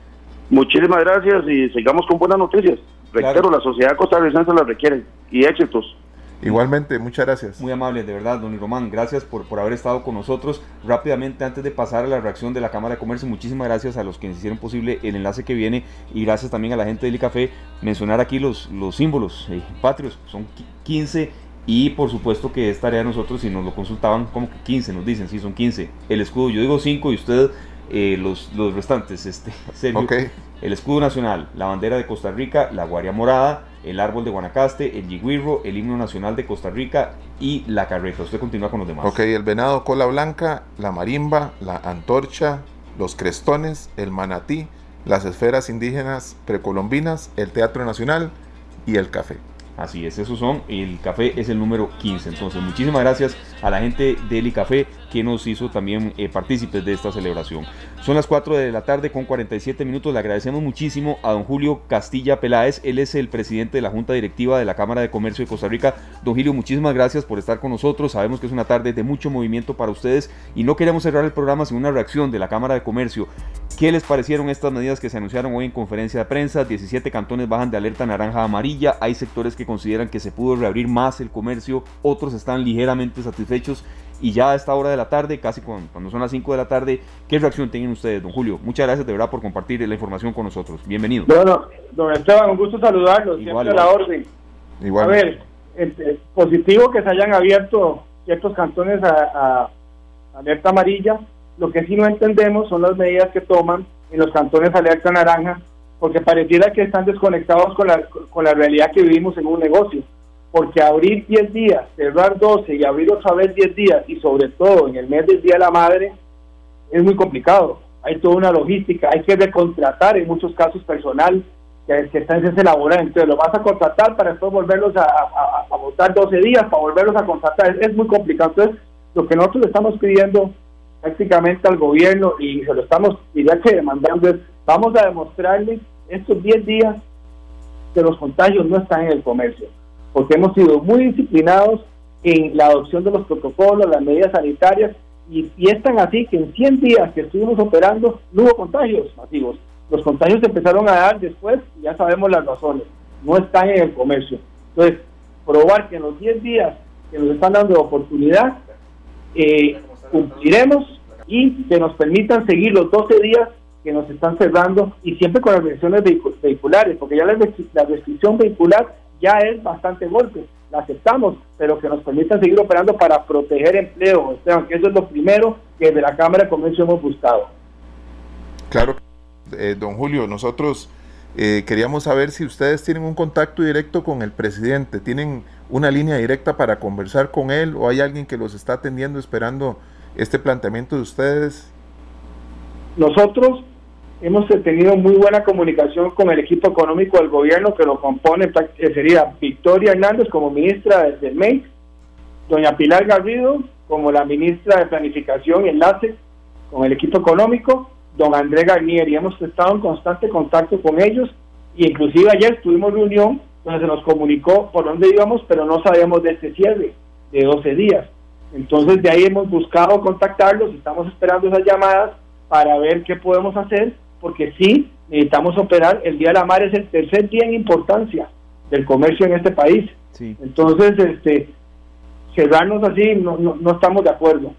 Muchísimas gracias y sigamos con buenas noticias. Reitero, Claro. la sociedad costarricense la requiere y éxitos. Igualmente, muchas gracias. Muy amable, de verdad, don Román. Gracias por, por haber estado con nosotros. Rápidamente, antes de pasar a la reacción de la Cámara de Comercio, muchísimas gracias a los que nos hicieron posible el enlace que viene y gracias también a la gente del ICAFE. Mencionar aquí los, los símbolos eh, patrios. Son qui- 15 Y por supuesto que esta área nosotros, si nos lo consultaban, como que 15, nos dicen, sí, son 15. El escudo, yo digo 5 y usted eh, los, los restantes, este, Sergio. Ok. El escudo nacional, la bandera de Costa Rica, la guaria morada, el árbol de Guanacaste, el yigüirro, el himno nacional de Costa Rica y la carreta. Usted continúa con los demás. Ok, el venado cola blanca, la marimba, la antorcha, los crestones, el manatí, las esferas indígenas precolombinas, el Teatro Nacional y el café. Así es, esos son. El café es el número 15. Entonces, muchísimas gracias a la gente de Eli Café que nos hizo también eh, partícipes de esta celebración. Son las 4 de la tarde con 47 minutos. Le agradecemos muchísimo a don Julio Castilla Peláez. Él es el presidente de la Junta Directiva de la Cámara de Comercio de Costa Rica. Don Julio, muchísimas gracias por estar con nosotros. Sabemos que es una tarde de mucho movimiento para ustedes y no queremos cerrar el programa sin una reacción de la Cámara de Comercio. ¿Qué les parecieron estas medidas que se anunciaron hoy en conferencia de prensa? 17 cantones bajan de alerta naranja a amarilla. Hay sectores que consideran que se pudo reabrir más el comercio, otros están ligeramente satisfechos. Y ya a esta hora de la tarde, casi cuando son las 5 de la tarde, ¿qué reacción tienen ustedes, don Julio? Muchas gracias de verdad por compartir la información con nosotros. Bienvenido. Bueno, don Esteban, un gusto saludarlos, Igual, siempre a la orden. Igual. A ver, positivo que se hayan abierto ciertos cantones a- a alerta amarilla. Lo que sí no entendemos son las medidas que toman en los cantones alerta naranja, porque pareciera que están desconectados con la, con la realidad que vivimos en un negocio. Porque abrir 10 días, cerrar 12 y abrir otra vez 10 días, y sobre todo en el mes del Día de la Madre, es muy complicado. Hay toda una logística, hay que recontratar en muchos casos personal que, que está en ese laboral. Entonces lo vas a contratar para después volverlos a, votar 12 días, para volverlos a contratar. Es, muy complicado. Entonces, lo que nosotros le estamos pidiendo prácticamente al gobierno y se lo estamos, diría que demandando es, vamos a demostrarle estos 10 días que los contagios no están en el comercio, porque hemos sido muy disciplinados en la adopción de los protocolos, las medidas sanitarias, y, y es tan así que en 100 días que estuvimos operando no hubo contagios masivos. Los contagios se empezaron a dar después, y ya sabemos las razones, no están en el comercio. Entonces, probar que en los 10 días que nos están dando oportunidad, eh, cumpliremos y que nos permitan seguir los 12 días que nos están cerrando y siempre con las restricciones vehicu- vehiculares, porque ya la restricción vehicular ya es bastante golpe, la aceptamos, pero que nos permitan seguir operando para proteger empleo, Esteban, que eso es lo primero que desde la Cámara de Comercio hemos buscado. Claro, eh, don Julio, nosotros eh, queríamos saber si ustedes tienen un contacto directo con el presidente, tienen una línea directa para conversar con él o hay alguien que los está atendiendo esperando este planteamiento de ustedes. Nosotros hemos tenido muy buena comunicación con el equipo económico del gobierno que lo compone, eh, sería Victoria Hernández como ministra de- del MEI, doña Pilar Garrido como la ministra de Planificación y Enlace con el equipo económico, don André Garnier, y hemos estado en constante contacto con ellos, y inclusive ayer tuvimos reunión donde se nos comunicó por dónde íbamos, pero no sabíamos de este cierre de 12 días. Entonces de ahí hemos buscado contactarlos, estamos esperando esas llamadas para ver qué podemos hacer, porque sí necesitamos operar. El Día de la Mar es el tercer día en importancia del comercio en este país. Sí. Entonces, este, cerrarnos así no, no, no estamos de acuerdo.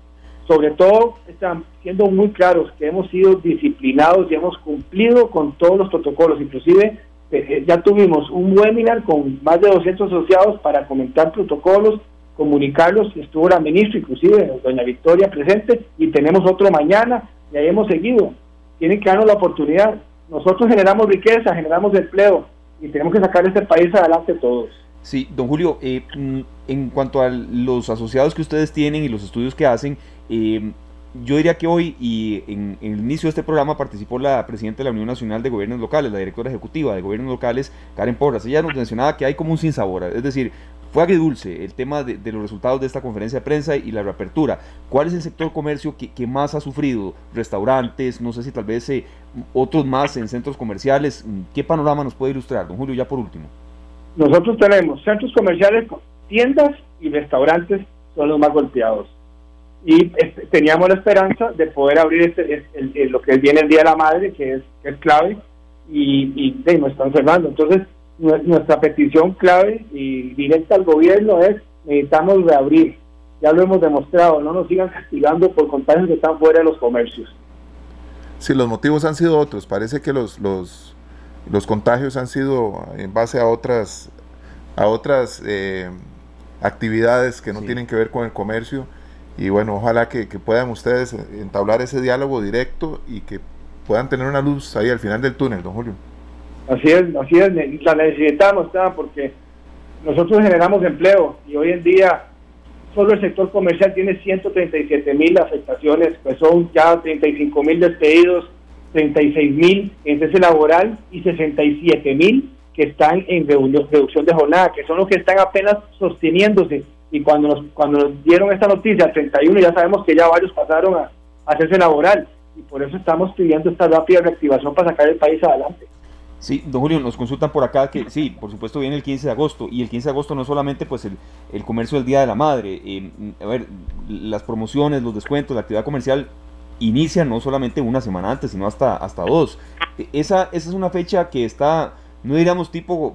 Sobre todo, están siendo muy claros que hemos sido disciplinados y hemos cumplido con todos los protocolos. Inclusive, eh, ya tuvimos un webinar con más de 200 asociados para comentar protocolos, comunicarlos. Estuvo la ministra, inclusive, doña Victoria presente, y tenemos otro mañana, y ahí hemos seguido. Tienen que darnos la oportunidad. Nosotros generamos riqueza, generamos empleo, y tenemos que sacar este país adelante todos. Sí, don Julio, eh, mm, en cuanto a los asociados que ustedes tienen y los estudios que hacen, eh, yo diría que hoy y en, el inicio de este programa participó la presidenta de la Unión Nacional de Gobiernos Locales, la directora ejecutiva de Gobiernos Locales, Karen Porras. Ella nos mencionaba que hay como un sinsabor, es decir, fue agridulce el tema de, de los resultados de esta conferencia de prensa y la reapertura. ¿Cuál es el sector comercio que, que más ha sufrido? Restaurantes, no sé si tal vez eh, otros más en centros comerciales. ¿Qué panorama nos puede ilustrar, don Julio, ya por último? Nosotros tenemos centros comerciales, tiendas y restaurantes son los más golpeados. Y este, teníamos la esperanza de poder abrir este, es- el- el- lo que viene el Día de la Madre, que es, que es clave, y, y de, nos están cerrando. Entonces, nuestra petición clave y directa al gobierno es necesitamos reabrir. Ya lo hemos demostrado, no nos sigan castigando por contagios que están fuera de los comercios. Si los motivos han sido otros, parece que los, los, los contagios han sido en base a otras, a otras eh, actividades que no Sí. tienen que ver con el comercio. Y bueno, ojalá que, que puedan ustedes entablar ese diálogo directo y que puedan tener una luz ahí al final del túnel, don Julio. Así es, así es, la necesitamos, porque nosotros generamos empleo y hoy en día solo el sector comercial tiene 137 mil afectaciones, pues son ya 35 mil despedidos, 36 mil en cese laboral y 67 mil que están en reducción de jornada, que son los que están apenas sosteniéndose. Y cuando nos, cuando nos dieron esta noticia, el 31, ya sabemos que ya varios pasaron a, a cese laboral. Y por eso estamos pidiendo esta rápida reactivación para sacar el país adelante. Sí, don Julio, nos consultan por acá que sí, por supuesto viene el 15 de agosto y el 15 de agosto no solamente pues el, el comercio del Día de la Madre, eh, a ver, las promociones, los descuentos, la actividad comercial inicia no solamente una semana antes, sino hasta, hasta dos. E- Esa, esa es una fecha que está, no diríamos tipo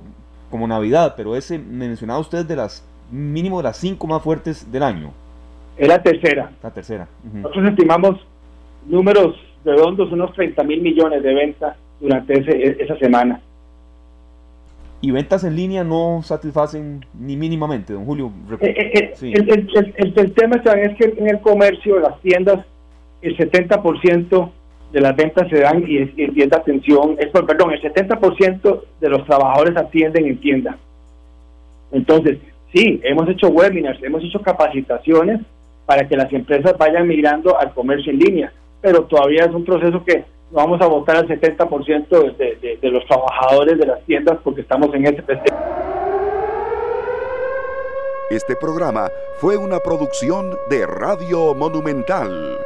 como Navidad, pero ese mencionaba usted de las mínimo de las cinco más fuertes del año, Es la tercera. la tercera. Nosotros estimamos números redondos, unos 30 mil millones de ventas durante ese, e- esa semana. Y ventas en línea no satisfacen ni mínimamente, don Julio. Eh, eh, eh, Sí. el, el- el- el- tema es que en el comercio, las tiendas, el 70% de las ventas se dan y es, y es de atención, es, perdón, el 70% de los trabajadores atienden en tienda. Entonces, sí, hemos hecho webinars, hemos hecho capacitaciones para que las empresas vayan migrando al comercio en línea, pero todavía es un proceso que vamos a votar al 70% de, de, de los trabajadores de las tiendas porque estamos en ese Este programa fue una producción de Radio Monumental.